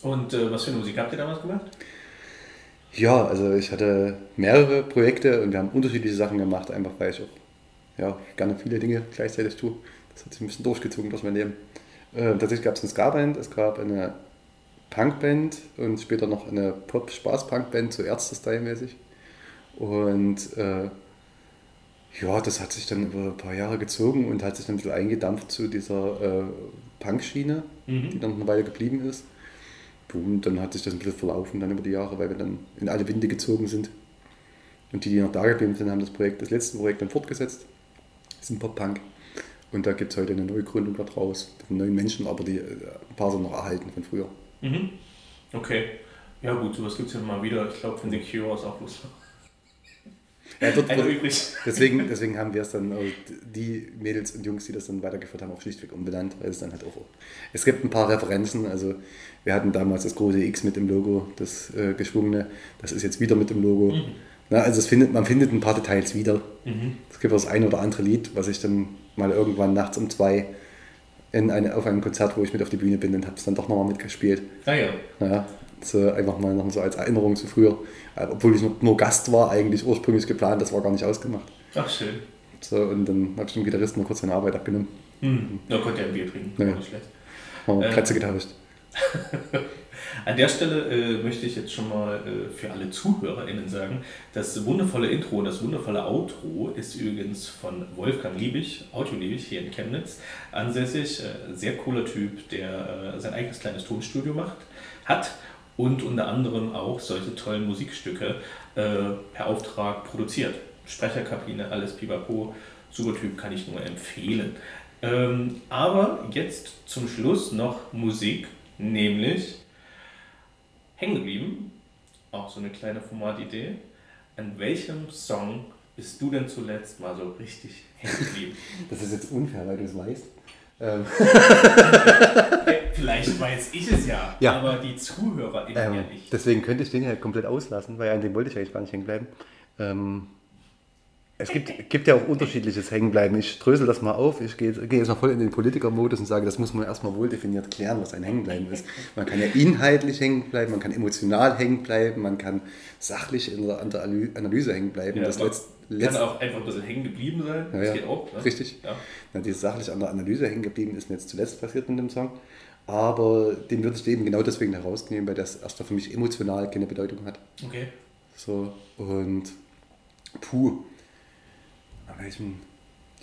Und äh, was für eine Musik habt ihr damals gemacht? Ja, also ich hatte mehrere Projekte und wir haben unterschiedliche Sachen gemacht, einfach weil ich auch ja, gerne viele Dinge gleichzeitig tue. Das hat sich ein bisschen durchgezogen durch mein Leben. Äh, tatsächlich gab es eine Ska-Band, es gab eine Punkband und später noch eine Pop-Spaß-Punk-Band, so Ärzte-Style-mäßig. Und äh, ja, das hat sich dann über ein paar Jahre gezogen und hat sich dann ein bisschen eingedampft zu dieser äh, Punk-Schiene, Mhm. die dann eine Weile geblieben ist. Und dann hat sich das ein bisschen verlaufen dann über die Jahre, weil wir dann in alle Winde gezogen sind. Und die, die noch da geblieben sind, haben das Projekt, das letzte Projekt dann fortgesetzt. Das ist ein Pop-Punk. Und da gibt es heute eine Neugründung daraus, von neuen Menschen, aber die, äh, ein paar sind noch erhalten von früher. Mhm. Okay. Ja gut, sowas gibt es ja mal wieder. Ich glaube, von The Cure ist auch bloß Ja, dort, übrig. deswegen, deswegen haben wir es dann, also die Mädels und Jungs, die das dann weitergeführt haben, auch schlichtweg umbenannt, weil es dann halt auch. Es gibt ein paar Referenzen, also wir hatten damals das große X mit im Logo, das äh, geschwungene, das ist jetzt wieder mit im Logo. Mhm. Na, also es findet, man findet ein paar Details wieder. Mhm. Es gibt auch das ein oder andere Lied, was ich dann mal irgendwann nachts um zwei in eine, auf einem Konzert, wo ich mit auf die Bühne bin, dann habe ich dann doch nochmal mitgespielt. Ah ja. Naja, so einfach mal noch so als Erinnerung zu früher. Äh, Obwohl ich nur, Gast war, eigentlich ursprünglich geplant, das war gar nicht ausgemacht. Ach schön. So, und dann habe ich dem Gitarristen mal kurz seine Arbeit abgenommen. Hm. Da konnte er ein Bier trinken. Ja. Auch nicht schlecht. Haben wir Äh. Plätze getauscht. An der Stelle äh, möchte ich jetzt schon mal äh, für alle ZuhörerInnen sagen, das wundervolle Intro und das wundervolle Outro ist übrigens von Wolfgang Liebig, Audio Liebig hier in Chemnitz, ansässig. Äh, sehr cooler Typ, der äh, sein eigenes kleines Tonstudio macht, hat und unter anderem auch solche tollen Musikstücke äh, per Auftrag produziert. Sprecherkabine, alles pipapo, super Typ, kann ich nur empfehlen. Ähm, aber jetzt zum Schluss noch Musik, nämlich hängen geblieben. Auch so eine kleine Formatidee. An welchem Song bist du denn zuletzt mal so richtig hängen geblieben? Das ist jetzt unfair, weil du es weißt. Ähm, Hey, Vielleicht weiß ich es ja, Ja. aber die ZuhörerInnen ähm, ja nicht. deswegen könnte ich den ja komplett auslassen, weil an dem wollte ich eigentlich gar nicht hängen bleiben. Ähm, es gibt, gibt ja auch unterschiedliches Hängenbleiben. Ich drösel das mal auf. Ich gehe, gehe jetzt mal voll in den Politikermodus und sage, das muss man erstmal wohl definiert klären, was ein Hängenbleiben ist. Man kann ja inhaltlich hängen bleiben, man kann emotional hängen bleiben, man kann sachlich in der, an der Analy- Analyse hängen bleiben. Ja, das man letzt, Kann letzt, auch einfach ein bisschen hängen geblieben sein. Ja, das geht auch. Ne? Richtig. Ja. Ja, dieses sachlich an der Analyse hängen geblieben ist mir jetzt zuletzt passiert mit dem Song. Aber den würde ich eben genau deswegen herausnehmen, weil das erstmal für mich emotional keine Bedeutung hat. Okay. So, und puh. Aber ich bin,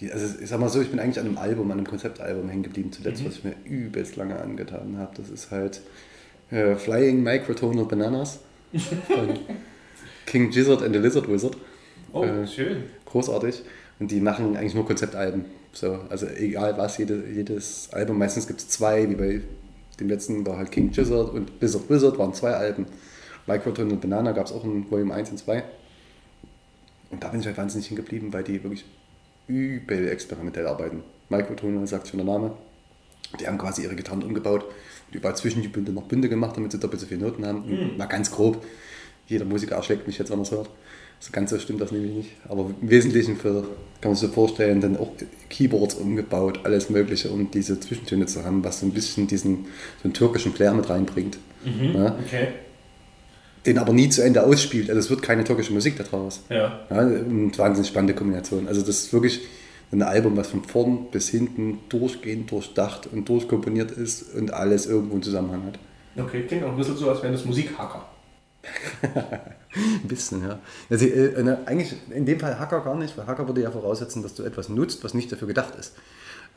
die, also ich sag mal so, ich bin eigentlich an einem Album, an einem Konzeptalbum hängen geblieben zuletzt, Mhm. was ich mir übelst lange angetan habe. Das ist halt äh, Flying Microtonal Bananas von King Gizzard and the Lizard Wizard. Oh, Äh, schön. großartig. Und die machen eigentlich nur Konzeptalben. So, also egal was, jede, jedes Album, meistens gibt es zwei, wie bei dem letzten war halt King Gizzard und Blizzard Wizard waren zwei Alben. Microton und Banana gab es auch in Volume 1 und 2. Und da bin ich halt wahnsinnig hingeblieben, weil die wirklich übel experimentell arbeiten. Microton, sagt schon der Name. Die haben quasi ihre Gitarren umgebaut und überall zwischen die Bünde noch Bünde gemacht, damit sie doppelt so viele Noten haben. Mhm. Mal ganz grob. Jeder Musiker erschlägt mich jetzt, wenn er es hört. So ganz so stimmt das nämlich nicht. Aber im Wesentlichen für, kann man sich so vorstellen, dann auch Keyboards umgebaut, alles Mögliche, um diese Zwischentöne zu haben, was so ein bisschen diesen so einen türkischen Flair mit reinbringt. Mhm. Ja, Okay. Den aber nie zu Ende ausspielt. Also es wird keine türkische Musik daraus. Ja. Ja, und wahnsinnig spannende Kombination. Also das ist wirklich ein Album, was von vorn bis hinten durchgehend durchdacht und durchkomponiert ist und alles irgendwo einen Zusammenhang hat. Okay, klingt auch ein bisschen so, als wären das Musikhacker. Ein bisschen, ja. Also, äh, eigentlich in dem Fall Hacker gar nicht, weil Hacker würde ja voraussetzen, dass du etwas nutzt, was nicht dafür gedacht ist.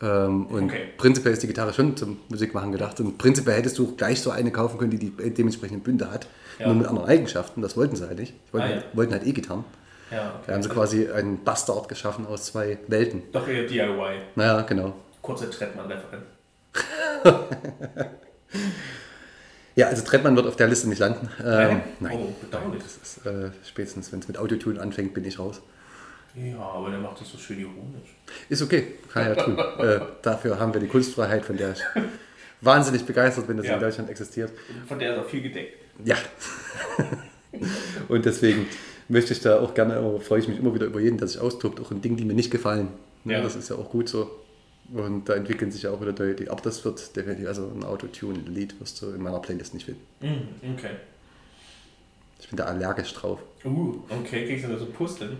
Ähm, und Okay. prinzipiell ist die Gitarre schon zum Musikmachen gedacht. Und prinzipiell hättest du gleich so eine kaufen können, die die dementsprechenden Bünde hat, Ja. nur mit anderen Eigenschaften. Das wollten sie halt nicht. Die wollten, Ah, ja. halt, wollten halt E-Gitarren. Ja, Da haben sie quasi einen Bastard geschaffen aus zwei Welten. Doch eher DIY. Naja, genau. Kurze Trettmann-Referenz. Ja, also Trettmann wird auf der Liste nicht landen. Ähm, Nein? nein. Oh, bedauerlich. Das ist, äh, spätestens, wenn es mit Autotune anfängt, bin ich raus. Ja, aber der macht das so schön ironisch. Ist okay, kann er ja tun. äh, dafür haben wir die Kunstfreiheit, von der ich wahnsinnig begeistert bin, dass sie Ja. in Deutschland existiert. Von der ist auch viel gedeckt. Ja. Und deswegen möchte ich da auch gerne, immer, freue ich mich immer wieder über jeden, der sich austobt, auch in Dingen, die mir nicht gefallen. Ja, Ja. Das ist ja auch gut so. Und da entwickeln sich ja auch wieder die, aber das wird definitiv, also ein Autotune-Lied wirst du in meiner Playlist nicht finden. Mhm, okay. Ich bin da allergisch drauf. Uh, okay, kriegst du da so Pusteln?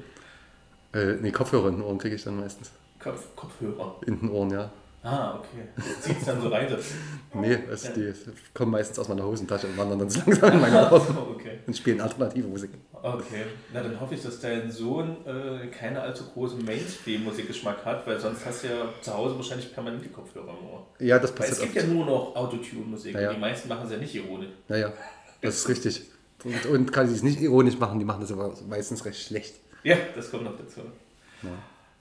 Äh, nee, Kopfhörer in den Ohren kriege ich dann meistens. Kopf, Kopfhörer. In den Ohren, ja. Ah, okay. Zieht es dann so rein. Das. Nee, also die kommen meistens aus meiner Hosentasche und wandern dann so langsam in meine Ohren okay. und spielen alternative Musik. Okay. Na, dann hoffe ich, dass dein Sohn äh, keine allzu großen Mainstream-Musikgeschmack hat, weil sonst hast du ja zu Hause wahrscheinlich permanent die Kopfhörer im Ohr. Ja, das Weil es passiert gibt oft. ja nur noch Autotune-Musik Ja, ja. und die meisten machen es ja nicht ironisch. Ja, ja, das ist richtig. Und, und kann sie es nicht ironisch machen, die machen das aber meistens recht schlecht. Ja, das kommt noch dazu.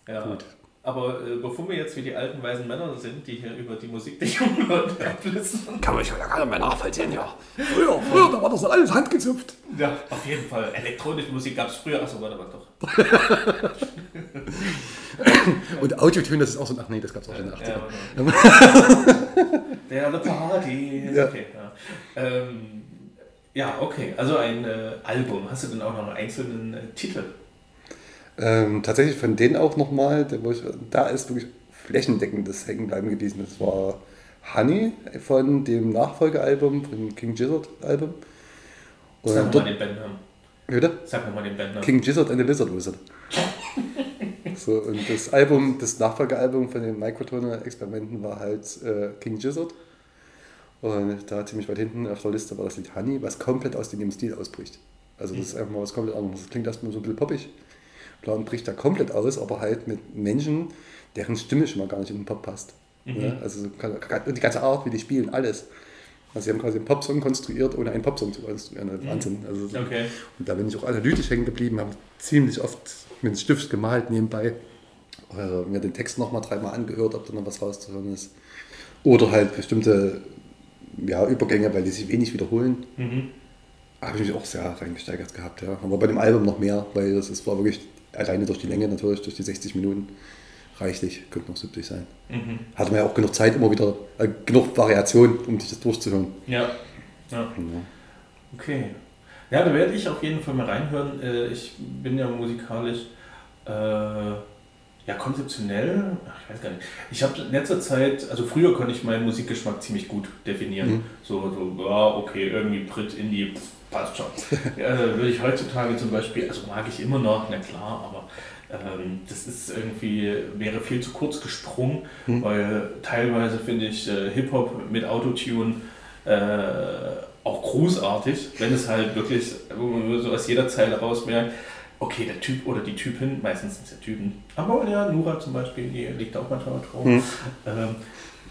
Ja. Gut. Aber äh, bevor wir jetzt wie die alten weisen Männer sind, die hier über die Musik der jungen Leute abblitzen. Kann man ja gar nicht mehr nachvollziehen, ja. Früher, früher, da war das alles handgezupft. Ja, auf jeden Fall. Elektronische Musik gab es früher. Achso, warte mal doch. Und Autotune, das ist auch so, ach nee, das gab es auch in den 80ern. Ja. Der The Party. Ja. Okay, ja. Ähm, ja, okay. Also ein äh, Album. Hast du denn auch noch einen einzelnen äh, Titel? Ähm, tatsächlich von denen auch nochmal, da ist wirklich flächendeckendes Hängenbleiben gewesen. Das war Honey von dem Nachfolgealbum, vom King Gizzard Album. Und Sag nochmal den Bandnamen. bitte? Sag nochmal den Bandnamen. King Gizzard and the Lizard Wizard. So, und das Album, das Nachfolgealbum von den Microtonal-Experimenten war halt äh, King Gizzard. Und da ziemlich weit hinten auf der Liste war das Lied Honey, was komplett aus dem Stil ausbricht. Also das ist einfach mal was komplett anderes. Das klingt erstmal so ein bisschen poppig. Plan bricht da komplett aus, aber halt mit Menschen, deren Stimme schon mal gar nicht in den Pop passt. Mhm. Ja, also die ganze Art, wie die spielen, alles. Also sie haben quasi einen Popsong konstruiert, ohne einen Popsong zu konstruieren. Mhm. Wahnsinn. Also, okay. Und da bin ich auch analytisch hängen geblieben, habe ziemlich oft mit dem Stift gemalt nebenbei. Äh, mir den Text nochmal dreimal angehört, ob da noch was rauszuhören ist. Oder halt bestimmte ja, Übergänge, weil die sich wenig wiederholen. Mhm. Habe ich mich auch sehr reingesteigert gehabt, ja. Aber bei dem Album noch mehr, weil das ist, war wirklich alleine durch die Länge natürlich, durch die 60 Minuten reichlich, könnte noch 70 sein. Mhm. Hatte man ja auch genug Zeit, immer wieder, äh, genug Variation, um sich das durchzuhören. Ja. ja. ja. Okay. Ja, da werde ich auf jeden Fall mal reinhören. Äh, ich bin ja musikalisch äh, ja konzeptionell, ach, ich weiß gar nicht. Ich habe in letzter Zeit, also früher konnte ich meinen Musikgeschmack ziemlich gut definieren. Mhm. So, so, ja, okay, irgendwie Brit, Indie, passt schon. ja, würde ich heutzutage zum Beispiel, also mag ich immer noch, na klar, aber ähm, das ist irgendwie, wäre viel zu kurz gesprungen, hm. weil teilweise finde ich äh, Hip-Hop mit Autotune äh, auch großartig, wenn es halt wirklich so aus jeder Zeile rausmerkt, okay, der Typ oder die Typin, meistens sind es ja Typen, aber ja, Nura zum Beispiel, die liegt auch manchmal drauf. Hm. Ähm,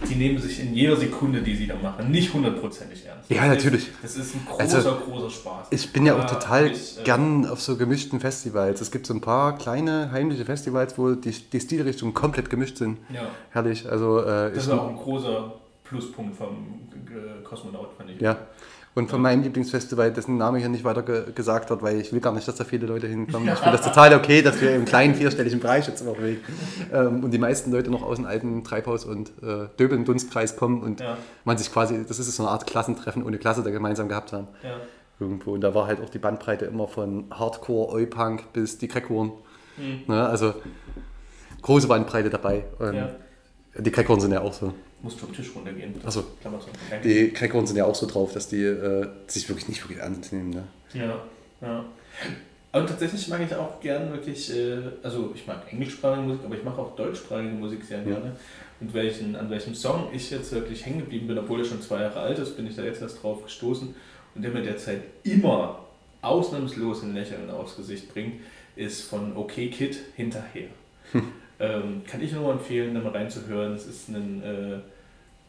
die nehmen sich in jeder Sekunde, die sie da machen, nicht hundertprozentig ernst. Ja, natürlich. Das ist ein großer, also, großer Spaß. Ich bin ja auch total ich, äh, gern auf so gemischten Festivals. Es gibt so ein paar kleine, heimliche Festivals, wo die, die Stilrichtungen komplett gemischt sind. Ja. Herrlich. Also, äh, das ist auch ein großer Pluspunkt vom Kosmonaut, fand ich. Ja. Und von meinem Lieblingsfestival, dessen Name hier nicht weiter ge gesagt wird, weil ich will gar nicht, dass da viele Leute hinkommen. Ich finde das total okay, dass wir im kleinen vierstelligen Bereich jetzt immer bewegen. Ähm, und die meisten Leute noch aus dem alten Treibhaus und äh, Döbeln-Dunstkreis kommen und ja. man sich quasi, das ist so eine Art Klassentreffen ohne Klasse da gemeinsam gehabt haben. Ja. Irgendwo. Und da war halt auch die Bandbreite immer von Hardcore, Oi-Punk bis die Crackhorn. Mhm. Ne? Also große Bandbreite dabei. Ja. Die Crackhorn sind ja auch so muss vom Tisch runtergehen. Achso. Die Crackhorn sind ja auch so drauf, dass die äh, sich wirklich nicht wirklich ernst nehmen. Ne? Ja, ja. Aber tatsächlich mag ich auch gern wirklich, äh, also ich mag englischsprachige Musik, aber ich mache auch deutschsprachige Musik sehr gerne. Und welchen, an welchem Song ich jetzt wirklich hängen geblieben bin, obwohl er schon zwei Jahre alt ist, bin ich da jetzt erst drauf gestoßen und der mir derzeit immer ausnahmslos ein Lächeln aufs Gesicht bringt, ist von OK Kid hinterher. Ähm, kann ich nur empfehlen, da mal reinzuhören. Es ist ein äh,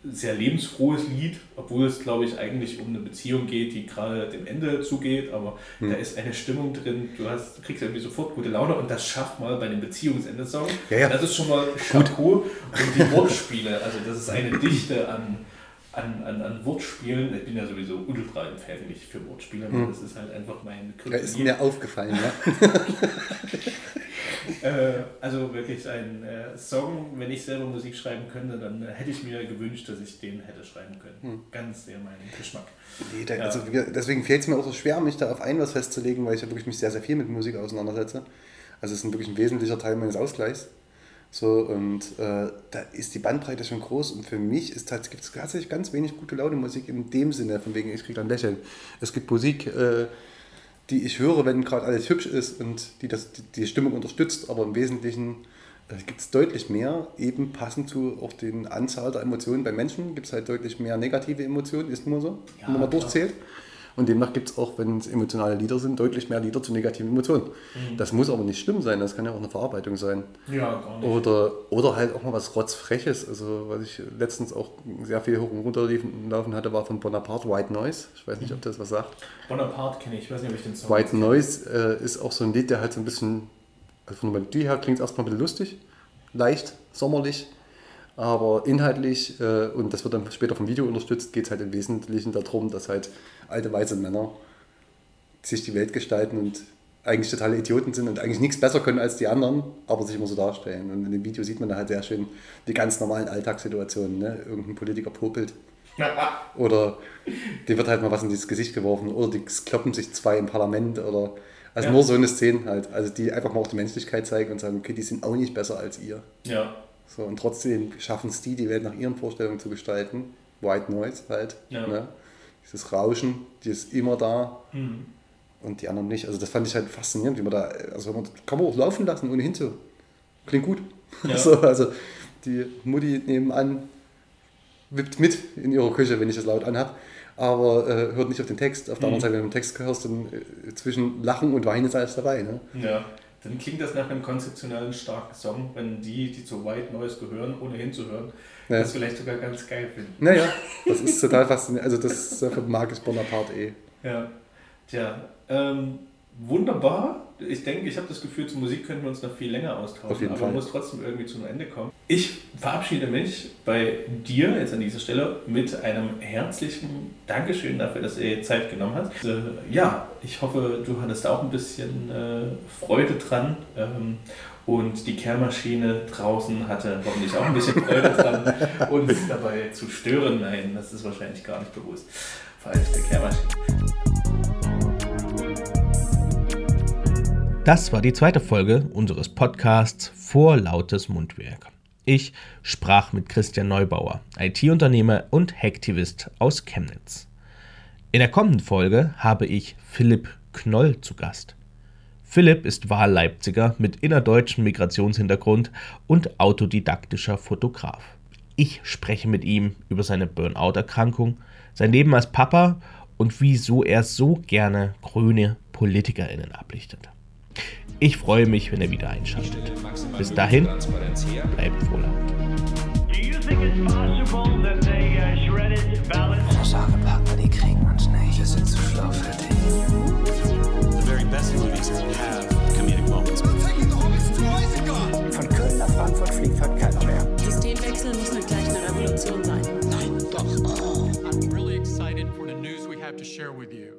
sehr lebensfrohes Lied, obwohl es, glaube ich, eigentlich um eine Beziehung geht, die gerade dem Ende zugeht, aber hm. da ist eine Stimmung drin, du, hast, du kriegst irgendwie sofort gute Laune und das schafft mal bei dem Beziehungsende-Song. Ja, ja. Das ist schon mal Chapeau. Und die Wortspiele, also das ist eine Dichte an, an, an, an Wortspielen. Ich bin ja sowieso ultra empfänglich für Wortspiele, hm. das ist halt einfach mein Kryptonit. Ja, ist mir aufgefallen, ja. äh, also wirklich ein äh, Song, wenn ich selber Musik schreiben könnte, dann äh, hätte ich mir gewünscht, dass ich den hätte schreiben können. Hm. Ganz sehr mein Geschmack. Nee, da, ja. also, deswegen fällt es mir auch so schwer, mich da auf ein was festzulegen, weil ich ja wirklich mich sehr, sehr viel mit Musik auseinandersetze. Also es ist ein wirklich ein wesentlicher Teil meines Ausgleichs. So, und äh, da ist die Bandbreite schon groß und für mich ist halt, gibt es tatsächlich ganz wenig gute Laune Musik in dem Sinne, von wegen ich kriege dann Lächeln. Es gibt Musik, äh, die ich höre, wenn gerade alles hübsch ist und die das, die, die Stimmung unterstützt, aber im Wesentlichen äh, gibt es deutlich mehr, eben passend zu auch den Anzahl der Emotionen bei Menschen, gibt es halt deutlich mehr negative Emotionen, ist nur so, ja, wenn man mal durchzählt. Und demnach gibt es auch, wenn es emotionale Lieder sind, deutlich mehr Lieder zu negativen Emotionen. Mhm. Das muss aber nicht schlimm sein, das kann ja auch eine Verarbeitung sein. Ja, gar nicht. Oder, oder halt auch mal was Rotzfreches. Also, was ich letztens auch sehr viel hoch und runter laufen hatte, war von Bonaparte White Noise. Ich weiß nicht, ob das was sagt. Bonaparte kenne ich, ich weiß nicht, ob ich den Song White Noise äh, ist auch so ein Lied, der halt so ein bisschen, also von der Melodie her klingt es erstmal ein bisschen lustig, leicht, sommerlich. Aber inhaltlich, äh, und das wird dann später vom Video unterstützt, geht es halt im Wesentlichen darum, dass halt alte weiße Männer sich die Welt gestalten und eigentlich totale Idioten sind und eigentlich nichts besser können als die anderen, aber sich immer so darstellen. Und in dem Video sieht man da halt sehr schön die ganz normalen Alltagssituationen. Ne? Irgendein Politiker popelt. oder dir wird halt mal was in dieses Gesicht geworfen. Oder die kloppen sich zwei im Parlament. Oder also ja. nur so eine Szene halt. Also die einfach mal auch die Menschlichkeit zeigen und sagen, okay, die sind auch nicht besser als ihr. Ja. So, und trotzdem schaffen es die, die Welt nach ihren Vorstellungen zu gestalten. White Noise halt. Ja. Ne? Dieses Rauschen, die ist immer da. Mhm. Und die anderen nicht. Also das fand ich halt faszinierend, wie man da, also man kann man auch laufen lassen, ohne hinzu klingt gut. Ja. So, also die Mutti nebenan wippt mit in ihrer Küche, wenn ich das laut anhab, aber äh, hört nicht auf den Text. Auf der Mhm. anderen Seite, wenn du den Text hörst, dann äh, zwischen Lachen und Weinen ist alles dabei. Ne? Ja, dann klingt das nach einem konzeptionellen starken Song, wenn die, die zu White Noise gehören, ohne hinzuhören, Ja. das vielleicht sogar ganz geil finden. Naja, das ist total faszinierend. Also das mag ich Bonaparte eh. Ja, tja, ähm, wunderbar. Ich denke, ich habe das Gefühl, zur Musik könnten wir uns noch viel länger austauschen, aber Fall. muss trotzdem irgendwie zu einem Ende kommen. Ich verabschiede mich bei dir jetzt an dieser Stelle mit einem herzlichen Dankeschön dafür, dass dir Zeit genommen hast. Äh, ja, ich hoffe, du hattest auch ein bisschen äh, Freude dran. Ähm, und die Kehrmaschine draußen hatte hoffentlich auch ein bisschen Freude dran, uns dabei zu stören. Nein, das ist wahrscheinlich gar nicht bewusst. Veraltete Kehrmaschine. Das war die zweite Folge unseres Podcasts Vorlautes Mundwerk. Ich sprach mit Christian Neubauer, IT-Unternehmer und Hacktivist aus Chemnitz. In der kommenden Folge habe ich Philipp Knoll zu Gast. Philipp ist Wahlleipziger mit innerdeutschem Migrationshintergrund und autodidaktischer Fotograf. Ich spreche mit ihm über seine Burnout-Erkrankung, sein Leben als Papa und wieso er so gerne grüne PolitikerInnen ablichtet. Ich freue mich, wenn ihr wieder einschaltet. Bis dahin, bleibt wohlaut. Do you think it's possible that they uh, shredded ballots? Sorge packen wir, die kriegen uns nicht. Wir sind zu schlau für dich. the very best movies have comedic moments. Von Köln nach Frankfurt fliegt heute keiner mehr. Systemwechsel muss nicht gleich eine Revolution sein. I'm really excited for the news we have to share with you.